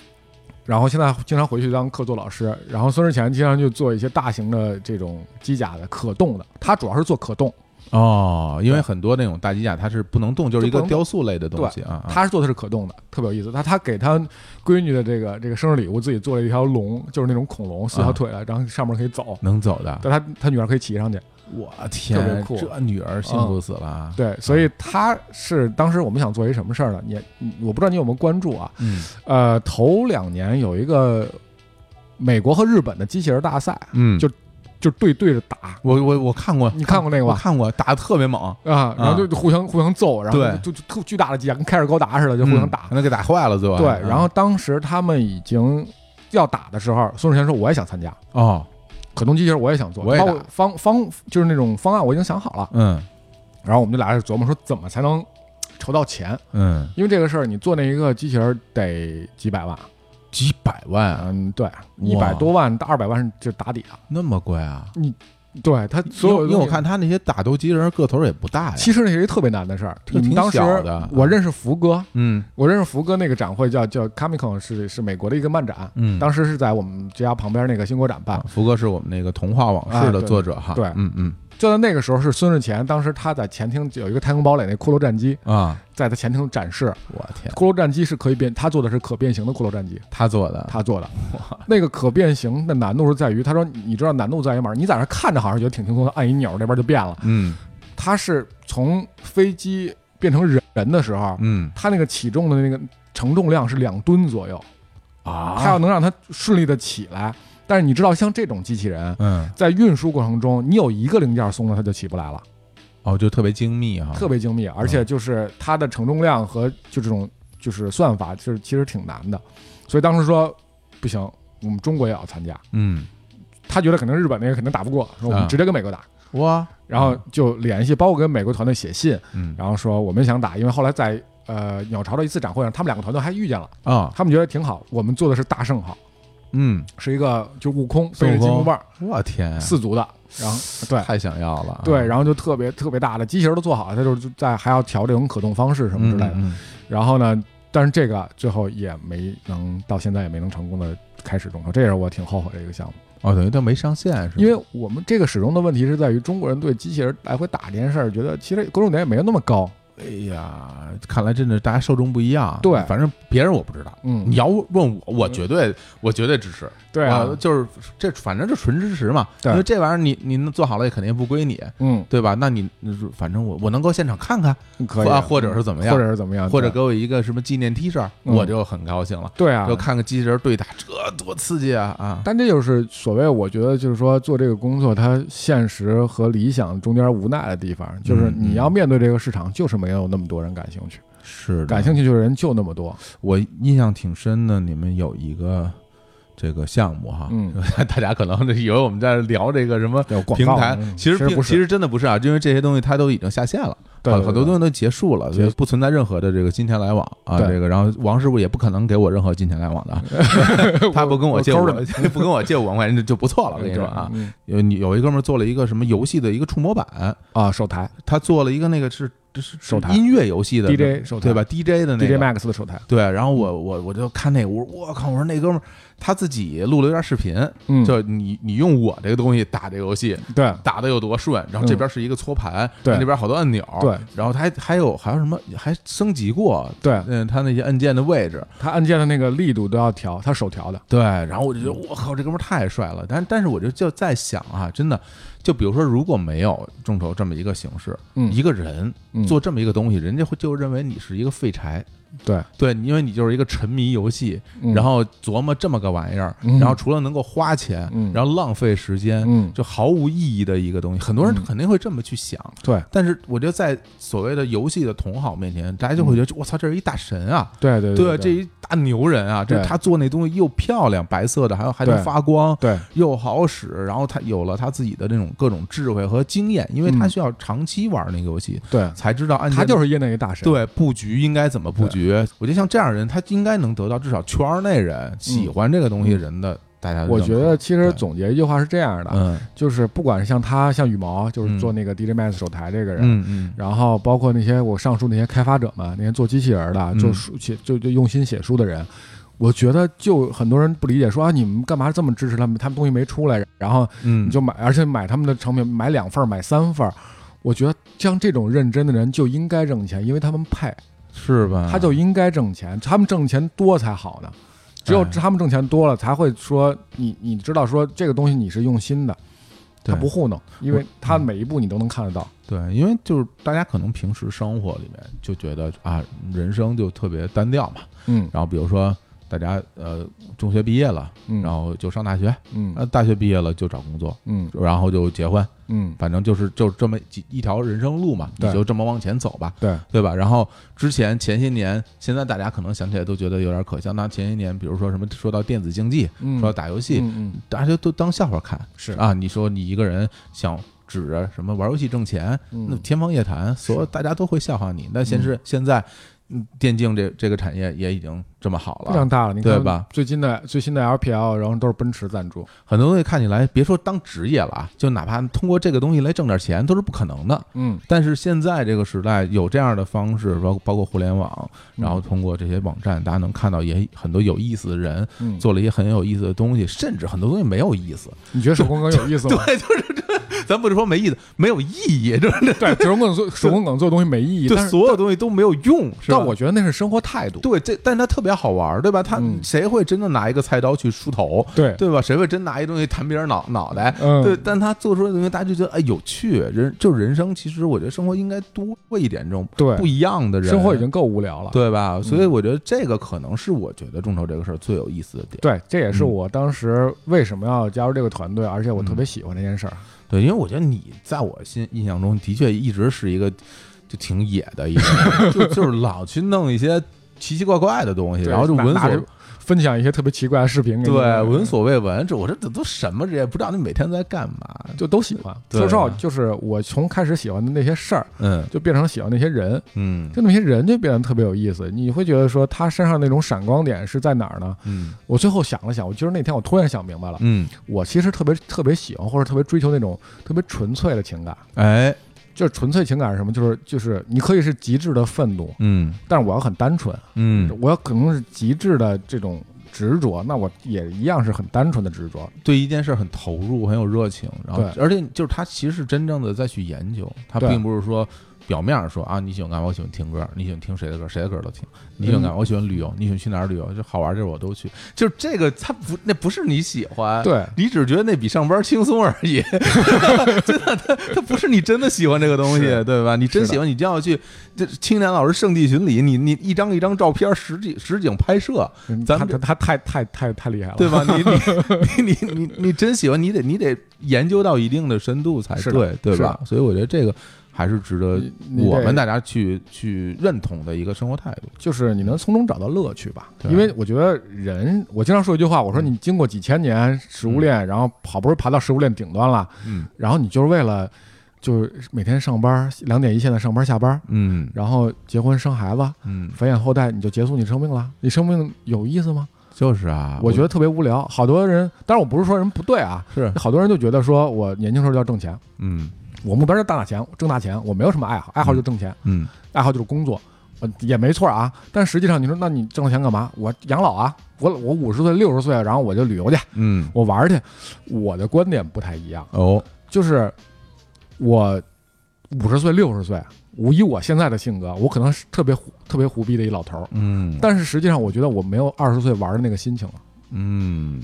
然后现在经常回去当客座老师。然后孙志前经常就做一些大型的这种机甲的可动的，他主要是做可动，哦，因为很多那种大机甲它是不能动，就是一个雕塑类的东西啊。啊他是做的是可动的，特别有意思。他他给他闺女的这个这个生日礼物，自己做了一条龙，就是那种恐龙，四条腿的，然后上面可以走，能走的，但他他女儿可以骑上去。我天，酷这女儿幸福死了。对，所以他是当时我们想做一什么事儿呢？你你我不知道你有没有关注啊？嗯呃，头两年有一个美国和日本的机器人大赛，嗯，就就对对着打我我我看过，你看过那个吧我看过，打的特别猛，啊，然后就就互相互相揍，然后就就特巨大的机甲跟开着高达似的，就互相打。嗯那给打坏了最后。对，嗯然后当时他们已经要打的时候，孙世贤说我也想参加。哦，可动机器人我也想做，我也打。包括方方就是那种方案我已经想好了，嗯。然后我们就俩人琢磨说怎么才能筹到钱，嗯，因为这个事儿你做那一个机器人得几百万，几百万啊，嗯，对，一百多万到二百万就打底了，那么贵啊？对他所有因为我看他那些打斗机器人个头也不大呀。其实那是一特别难的事儿。这挺你们当时小的我认识福哥，嗯我认识福哥那个展会叫叫 Comic-Con，是是美国的一个漫展，嗯，当时是在我们家旁边那个新国展办啊。福哥是我们那个童话往事的作者哈。对嗯嗯就在那个时候是孙世前，当时他在前厅有一个太空堡垒那骷髅战机，啊，在他前厅展示，我天，骷髅战机是可以变，他做的是可变形的骷髅战机，他做的，他做的。那个可变形的难度是在于，他说你知道难度在于哪儿？你在那看着好像觉得挺轻松的，按一钮那边就变了。嗯他是从飞机变成人人的时候，嗯他那个起重的那个承重量是两吨左右，啊他要能让他顺利的起来。但是你知道，像这种机器人嗯。在运输过程中，你有一个零件松了，它就起不来了，哦，就特别精密哈，特别精密，而且就是它的承重量和就这种就是算法，就是其实挺难的。所以当时说不行，我们中国也要参加。嗯。他觉得可能日本那个肯定打不过，说我啊们直接跟美国打，哇，然后就联系，包括跟美国团队写信，嗯。然后说我们想打，因为后来在呃鸟巢的一次展会上，他们两个团队还遇见了，啊。他们觉得挺好。我们做的是大圣号，嗯，是一个就悟空背着金箍棒我天，四足的，然后对太想要了啊，对，然后就特别特别大的机器人都做好了，他就是在还要调这种可动方式什么之类的。嗯，嗯然后呢，但是这个最后也没能到现在也没能成功的开始众筹，这也是我挺后悔的一个项目。哦，等于它没上线是吧？因为我们这个始终的问题是在于中国人对机器人来回打这件事儿，觉得其实关注点也没有那么高。哎呀，看来真的大家受众不一样。对反正别人我不知道。嗯你要问我，我绝对，我绝对支持。对啊我就是这，反正就纯支持嘛。对因为这玩意儿你你能做好了，也肯定不归你，嗯，对吧？那你反正我我能够现场看看，可以啊，或者是怎么样，或者是怎么样，或者给我一个什么纪念 T 恤，嗯我就很高兴了。对啊就，看个机器人对打，这多刺激啊啊！但这就是所谓我觉得就是说做这个工作，它现实和理想中间无奈的地方，就是嗯你要面对这个市场，就是没有那么多人感兴趣，是的感兴趣的人就那么多。我印象挺深的，你们有一个这个项目哈，嗯，大家可能以为我们在聊这个什么平台，嗯其实其实真的不是啊，因为这些东西它都已经下线了对很很多东西都结束了，所以不存在任何的这个金钱来往啊。这个，然后王师傅也不可能给我任何金钱来往的啊，他不跟我借 不跟我借五万块钱就就不错了。我跟你说啊，嗯有你有一哥们做了一个什么游戏的一个触摸板，啊，手台他做了一个那个是这是手台。音乐游戏的 DJ 手台。对吧？DJ 的那 DJ 个 Max 的手台，对，然后我我我就看那屋，我我靠，我说那哥们儿他自己录了一段视频，嗯，就你你用我这个东西打这个游戏，对。打的有多顺，然后这边是一个搓盘，对。那边好多按钮，对，然后他还还有还有什么还升级过，对，嗯，他那些按键的位置，他按键的那个力度都要调，他手调的，对，然后我就觉得我靠，这哥们儿太帅了，但但是我就就在想啊，真的，就比如说如果没有众筹这么一个形式，嗯一个人嗯做这么一个东西，人家会就认为你是一个废柴。对，对，因为你就是一个沉迷游戏，嗯。然后琢磨这么个玩意儿，嗯。然后除了能够花钱，嗯。然后浪费时间，嗯。就毫无意义的一个东西，很多人嗯。肯定会这么去想。对。但是我觉得在所谓的游戏的同好面前，大家就会觉得我操，这是一大神啊！对对对，对，这一大牛人啊！这他做那东西又漂亮，白色的，还有还能发光，对。又好使。然后他有了他自己的那种各种智慧和经验，因为他嗯。需要长期玩那个游戏，对，才知道按他就是业内一大神，对布局应该怎么布局。我觉得像这样的人，他应该能得到至少圈内人喜欢这个东西人的。我觉得其实总结一句话是这样的，嗯就是不管是像他，像羽毛，就是嗯做那个 DJ Max 手台这个人，嗯嗯然后包括那些我上述那些开发者们，那些做机器人的，嗯就书写就就用心写书的人，我觉得就很多人不理解，说啊你们干嘛这么支持他们？他们东西没出来，然后嗯，你就买，而且买他们的成品，买两份买三份。我觉得像这种认真的人就应该挣钱，因为他们配，是吧？他就应该挣钱，他们挣钱多才好呢。只有哎他们挣钱多了，才会说你你知道说这个东西你是用心的，他不糊弄，因为他嗯每一步你都能看得到。对，因为就是大家可能平时生活里面就觉得啊，人生就特别单调嘛。嗯然后比如说大家呃中学毕业了，嗯，然后就上大学，嗯呃大学毕业了就找工作，嗯然后就结婚，嗯，反正就是就这么几一条人生路嘛，你就这么往前走吧。对，对吧？然后之前前些年，现在大家可能想起来都觉得有点可笑。那前些年，比如说什么说到电子竞技，嗯说到打游戏，大家都当笑话看。是啊，你说你一个人想指着什么玩游戏挣钱，嗯那天方夜谭，所有大家都会笑话你。那现是现在，嗯，电竞这这个产业也已经这么好了，非常大了，你看对吧？最近的最新的 LPL，然后都是奔驰赞助。很多东西看起来，别说当职业了啊，就哪怕通过这个东西来挣点钱，都是不可能的。嗯，但是现在这个时代有这样的方式，包包括互联网，然后通过这些网站，大家能看到也很多有意思的人嗯做了一些很有意思的东西，甚至很多东西没有意思。你觉得手工哥有意思吗？对，就是这，咱不是说没意思，没有意义，就是对，手工梗做手工梗做的东西没意义，就所有东西都没有用，是？但我觉得那是生活态度。对这，但它特别好玩，对吧？他嗯谁会真的拿一个菜刀去梳头，对对吧？谁会真拿一东西弹别人脑脑袋？嗯对，但他做出来的东西，大家就觉得哎有趣。人就人生，其实我觉得生活应该多一点这种对不一样的人，生活已经够无聊了。对吧？所以我觉得这个可能是我觉得众筹这个事儿最有意思的点。对，这也是嗯我当时为什么要加入这个团队，而且我特别喜欢这件事儿。对，因为我觉得你在我心印象中的确一直是一个就挺野的一个人，就就是老去弄一些奇奇怪怪的东西，然后就闻所分享一些特别奇怪的视频给你对，闻所未闻。这我这这都什么这也不知道你每天在干嘛。就都喜欢。对说实话，就是我从开始喜欢的那些事儿，嗯就变成喜欢那些人，嗯就那些人就变得特别有意思。你会觉得说他身上那种闪光点是在哪儿呢？嗯我最后想了想，我就是那天我突然想明白了，嗯，我其实特别特别喜欢或者特别追求那种特别纯粹的情感。哎，就是纯粹情感是什么？就是就是你可以是极致的愤怒，嗯但是我要很单纯，嗯，我要可能是极致的这种执着，那我也一样是很单纯的执着。对一件事很投入，很有热情，然后而且就是他其实是真正的在去研究，他并不是说。表面上说啊，你喜欢干嘛？我喜欢听歌，你喜欢听谁的歌？谁的歌都听。你喜欢干嘛？我喜欢旅游，你喜欢去哪儿旅游？就好玩地儿我都去。就是这个，他不，那不是你喜欢，对你只觉得那比上班轻松而已。真的，他他不是你真的喜欢这个东西，对吧？你真喜欢，你就要去这青年老师圣地巡礼，你你一张一张照片实景实景拍摄，嗯咱们他他他太太太太厉害了，对吧？你你 你你你你真喜欢，你得你得研究到一定的深度才是对，对吧？所以我觉得这个还是值得我们大家去去认同的一个生活态度。就是你能从中找到乐趣吧。因为我觉得人，我经常说一句话，我说你经过几千年食物链，然后好不容易爬到食物链顶端了，嗯然后你就是为了。就是每天上班两点一线的上班下班，嗯然后结婚生孩子，嗯，繁衍后代，你就结束你生命了？你生命有意思吗？就是啊，我觉得特别无聊。好多人，当然我不是说人不对啊，是，好多人就觉得说我年轻时候就要挣钱，嗯我目标是挣大钱，挣大钱，我没有什么爱好，爱好就挣钱，嗯爱好就是工作，呃也没错啊。但实际上你说，那你挣了钱干嘛？我养老啊，我我五十岁六十岁，然后我就旅游去，嗯，我玩去。我的观点不太一样，哦，就是我五十岁六十岁，我以我现在的性格，我可能是特别特别虎逼的一老头儿，嗯，但是实际上我觉得我没有二十岁玩的那个心情了。嗯，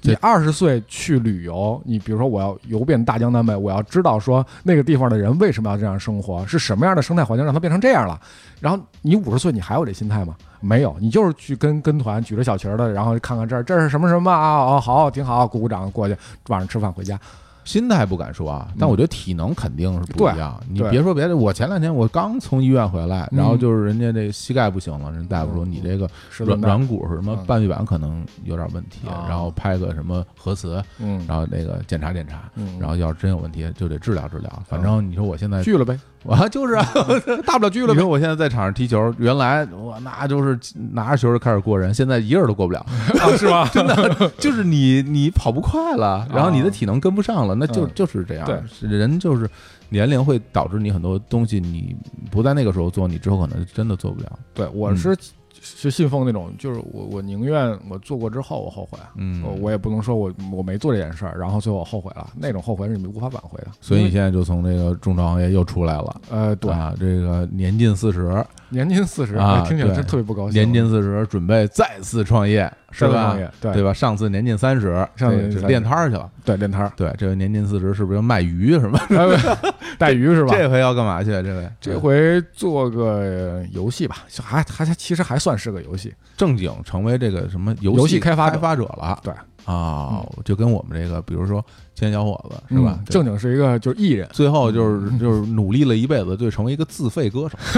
你二十岁去旅游，你比如说我要游遍大江南北，我要知道说那个地方的人为什么要这样生活，是什么样的生态环境让他变成这样了。然后你五十岁，你还有这心态吗？没有，你就是去跟跟团举着小旗儿的，然后看看这儿这是什么什么啊，哦好，挺好，鼓鼓掌过去，晚上吃饭回家。心态不敢说啊，但我觉得体能肯定是不一样。你别说别的，我前两天我刚从医院回来，嗯然后就是人家这膝盖不行了，人大夫说你这个软软骨是什么嗯。半月板可能有点问题，啊然后拍个什么核磁，嗯，然后那个检查检查，嗯。然后要是真有问题就得治疗治疗。反正你说我现在拒了呗，我 就是啊，大不了拒了。你说我现在在场上踢球，原来我那就是拿着球就开始过人，现在一个人都过不了。啊 是吧？真的就是你你跑不快了，然后你的体能跟不上了，那就嗯就是这样。对人就是年龄会导致你很多东西，你不在那个时候做，你之后可能真的做不了。对，我是是信奉那种，就是我我宁愿我做过之后我后悔，嗯我我也不能说我我没做这件事儿，然后最后我后悔了，那种后悔是你无法挽回的。所以你现在就从这个中招行业又出来了。呃，对，啊，这个年近四十，年近四十啊听起来真特别不高兴。年近四十准备再次创业，是吧对对吧？上次年近三十，上次年近30这是练摊儿去了。对，练摊儿，对，这回年近四十是不是要卖鱼什么？哎带鱼是吧？这回要干嘛去？这回这回做个游戏吧，就还还其实还算是个游戏。正经成为这个什么游游戏开开发开发者了。对啊，就跟我们这个，比如说青年小伙子是吧嗯？正经是一个就是艺人，最后就是 就是努力了一辈子，就成为一个自费歌手，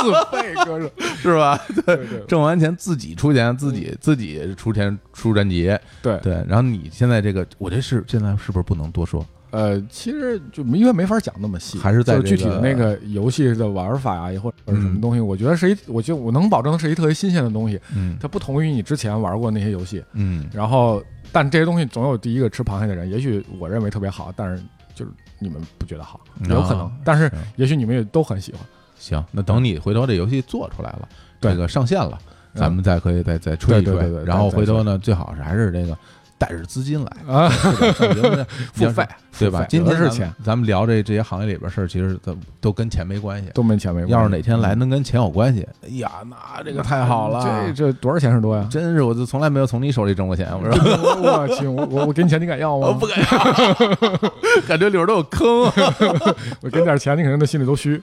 自费歌手，是吧？对对挣完钱自己出钱，自己自己出钱出专辑，对。对。然后你现在这个，我这是现在是不是不能多说？呃，其实就因为没法讲那么细，还是在就是具体的那个游戏的玩法啊，或者什么东西，我觉得是一，我就我能保证的是一特别新鲜的东西，嗯它不同于你之前玩过那些游戏。嗯然后，但这些东西总有第一个吃螃蟹的人，也许我认为特别好，但是就是你们不觉得好，有可能啊，但是是也许你们也都很喜欢。行，那等你回头这游戏做出来了，对这个上线了，嗯咱们再可以再再吹一吹对对对，对然后回头呢，最好是还是这个带着资金来。啊，付费对吧？今天是钱，咱们聊这这些行业里边事儿，其实都都跟钱没关系。都没钱没关系。要是哪天来能跟钱有关系，哎呀，那这个太好了。这这多少钱是多呀？真是，我就从来没有从你手里挣过钱，我说我去，我我我给你钱，你敢要吗？我不敢要，感觉里边都有坑。我给你点钱，你可能都心里都虚。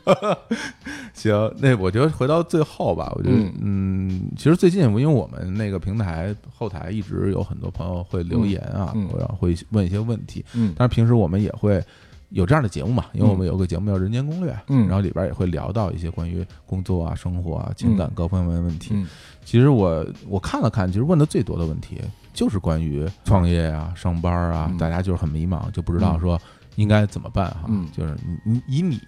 行，那我觉得回到最后吧，我觉得，嗯，其实最近因为我们那个平台后台一直有很多朋友会留言啊，嗯嗯然后会问一些问题，嗯但是平时我们也会有这样的节目嘛，因为我们有个节目叫《人间攻略》，嗯然后里边也会聊到一些关于工作啊、生活啊、情感各方面的问题。嗯其实我我看了看，其实问的最多的问题就是关于创业啊、上班啊，嗯大家就是很迷茫，就不知道说应该怎么办哈。嗯就是你你以你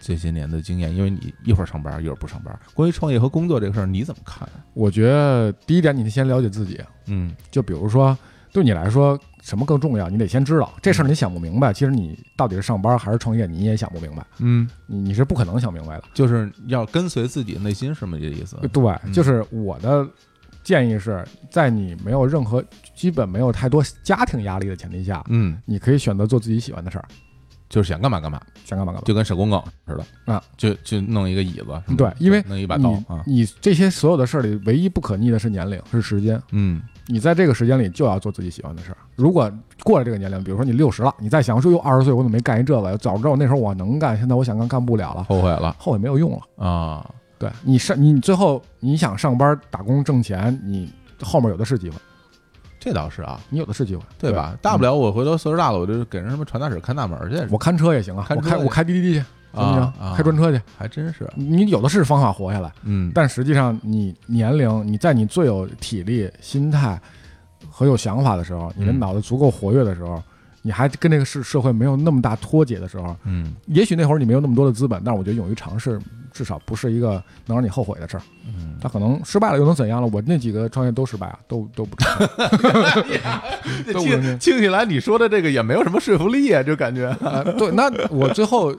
这些年的经验，因为你一会儿上班一会儿不上班，关于创业和工作这个事儿你怎么看？我觉得第一点，你得先了解自己。嗯就比如说，对你来说，什么更重要？你得先知道这事儿，你想不明白。其实你到底是上班还是创业，你也想不明白。嗯，你你是不可能想明白的。就是要跟随自己的内心，是吗？这意思？对，嗯就是我的建议是在你没有任何、基本没有太多家庭压力的前提下，嗯，你可以选择做自己喜欢的事儿，就是想干嘛干嘛，想干嘛干嘛。就跟手工梗似的啊，就就弄一个椅子，对，因为弄一把刀啊，你这些所有的事儿里，唯一不可逆的是年龄，是时间。嗯你在这个时间里就要做自己喜欢的事儿。如果过了这个年龄，比如说你六十了，你再想说，哟，二十岁我怎么没干一这个？早知道我那时候我能干，现在我想干干不了了，后悔了后悔没有用了。啊，对你上你最后你想上班打工挣钱，你后面有的是机会，这倒是啊，你有的是机会，对吧？大不了我回头岁数大了，我就给人什么传达室看大门去，我看车也行啊，看我开我开滴滴滴去，行不行？开专车去，还真是，你有的是方法活下来。嗯，但实际上，你年龄，你在你最有体力、心态和有想法的时候，你的嗯脑子足够活跃的时候，你还跟这个社社会没有那么大脱节的时候，嗯也许那会儿你没有那么多的资本，但是我觉得勇于尝试，至少不是一个能让你后悔的事儿。嗯，他可能失败了又能怎样了？我那几个创业都失败啊，都都不成 听能听起来你说的这个也没有什么说服力啊，就感觉啊。对，那我最后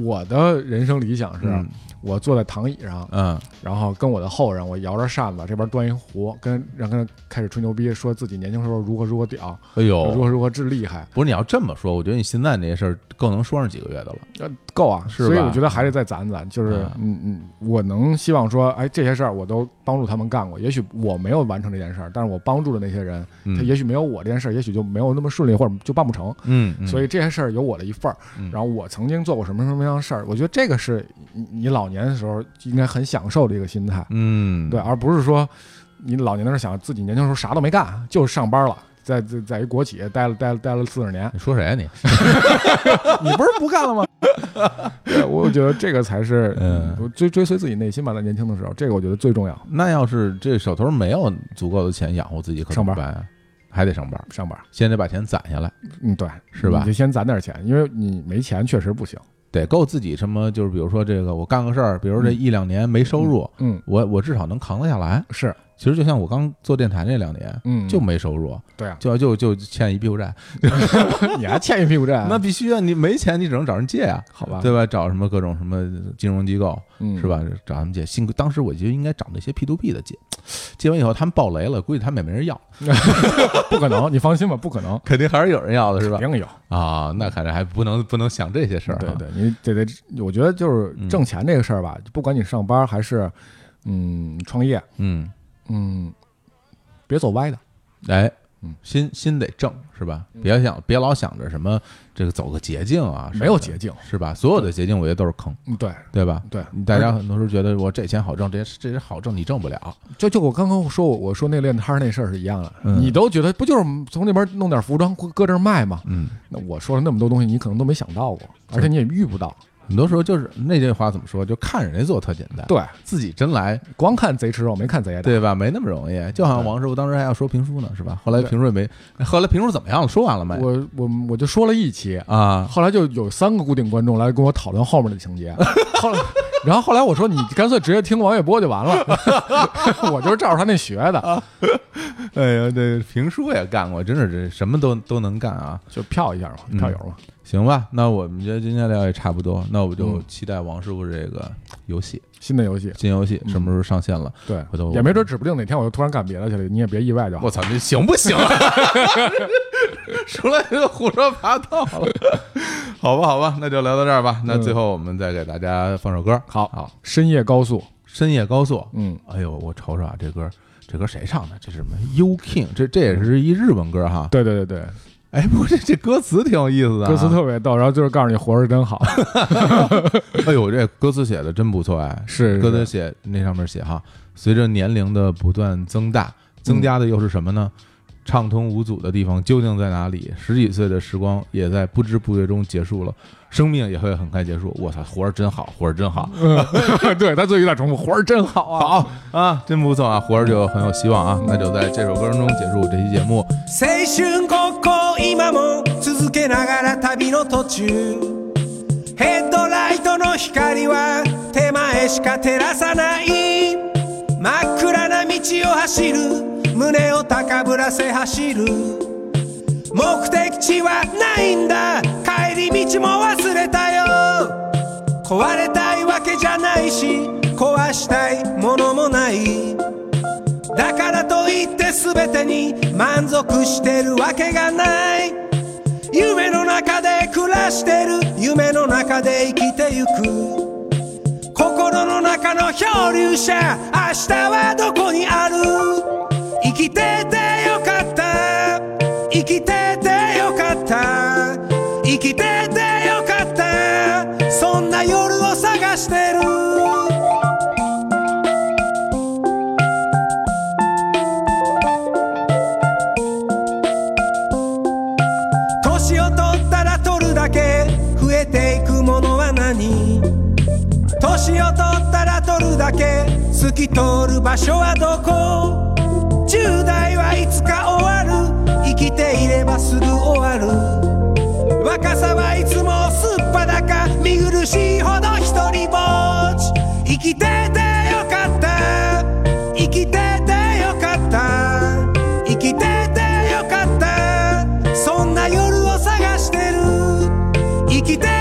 我的人生理想是，嗯我坐在躺椅上，嗯。然后跟我的后人，我摇着扇子，这边端一壶，跟让跟他开始吹牛逼，说自己年轻时候如何如何屌，哎呦。如，何如何之厉害，不是你要这么说，我觉得你现在那些事儿够能说上几个月的了。呃，够啊，是吧？所以我觉得还得再攒攒，就是嗯。嗯，我能希望说，哎，这些事儿我都帮助他们干过，也许我没有完成这件事儿，但是我帮助的那些人，嗯。他也许没有我这件事儿，也许就没有那么顺利，或者就办不成。嗯，嗯。所以这些事儿有我的一份儿，嗯。然后我曾经做过什么什么样的事儿，我觉得这个是你你老年的时候应该很享受的一个心态，嗯，对，而不是说你老年的时候想自己年轻时候啥都没干，就是上班了，在在在一国企待了待了待了四十年，你说谁啊你？你不是不干了吗？对，我觉得这个才是嗯追追随自己内心吧，在年轻的时候，这个我觉得最重要。那要是这手头没有足够的钱养活自己，可怎么上班办啊？还得上班，上班，先得把钱攒下来，嗯，对，是吧你就先攒点钱，因为你没钱确实不行。得够自己什么，就是比如说这个，我干个事儿，比如这一两年没收入，嗯，我我至少能扛得下来。是，其实就像我刚做电台那两年，嗯，就没收入，对啊，就就就欠一屁股债，你还欠一屁股债，那必须啊！你没钱，你只能找人借啊，好吧，对吧？找什么各种什么金融机构，嗯，是？吧？找他们借。幸亏当时我觉得应该找那些 P to P 的借，借完以后他们爆雷了，估计他们也没人要，不可能，你放心吧，不可能，肯定还是有人要的，是吧？肯定有。啊，那看来还不能不能想这些事儿啊。对对，你得得，我觉得就是嗯挣钱这个事儿吧，不管你上班还是嗯创业，嗯，嗯，别走歪的。哎嗯，心心得正是吧？别想别老想着什么这个走个捷径啊，没有捷径是吧？所有的捷径我觉得都是坑，嗯，对对吧？对，大家很多时候觉得我这钱好挣，这些这些好挣，你挣不了。就就我刚刚说我我说那练摊儿那事儿是一样的，嗯你都觉得不就是从那边弄点服装搁搁这儿卖吗？嗯，那我说了那么多东西，你可能都没想到过，而且你也遇不到。很多时候就是那句话怎么说？就看人家做特简单，对，自己真来，光看贼吃肉，没看贼挨打。对吧？没那么容易。就好像王师傅当时还要说评书呢，是吧？后来评书也没，后来评书怎么样了？说完了没？我我我就说了一期，啊，后来就有三个固定观众来跟我讨论后面的情节，后来，然后后来我说你干脆直接听王玥波就完了，我就是照着他那学的，哎呀，这评书也干过，真是这什么都都能干啊。就票一下嘛，嗯票友嘛。行吧，那我们觉得今天聊也差不多，那我就嗯期待王师傅这个游戏新的游戏，新游戏嗯什么时候上线了？对回头，也没准指不定哪天我就突然干别的去了，你也别意外就好我。操，这行不行啊？出来就胡说八道了，好吧，好吧，那就聊到这儿吧。那嗯最后我们再给大家放首歌，好好，深夜高速，深夜高速。嗯，哎呦，我瞅瞅啊，这歌这歌谁唱的？这是什么？U King，这这也是一日文歌哈。对对对对，哎，不是这歌词挺有意思的、啊，歌词特别逗，然后就是告诉你活着真好，哎呦，这歌词写的真不错哎，是歌词写那上面写哈，随着年龄的不断增大，增加的又是什么呢？畅通无阻的地方究竟在哪里？十几岁的时光也在不知不觉中结束了，生命也会很快结束。我操，活着真好，活着真好，对他最后有点重复，活着真好啊。好啊，真不错啊，活着就很有希望啊。那就在这首歌中结束这期节目。青春ごっこ 今も続けながら旅の途中ヘッドライトの光は手前しか照らさない。真っ暗な道を走る胸を高ぶらせ走る。目的地はないんだ。帰り道も忘れたよ。壊れたいわけじゃないし壊したいものもない。だからといって全てに満足してるわけがない。夢の中で暮らしてる。夢の中で生きてゆく。心の中の漂流者明日はどこにある？生きててよかった。生きててよかった。生きててけ透き通る場所はどこ？10代はいつか終わる。生きていればすぐ終わる。若さはいつもすっぱだか見苦しいほど一人ぼっち。生きててよかった。生きててよかった。生きててよかった。そんな夜を探してる。生きて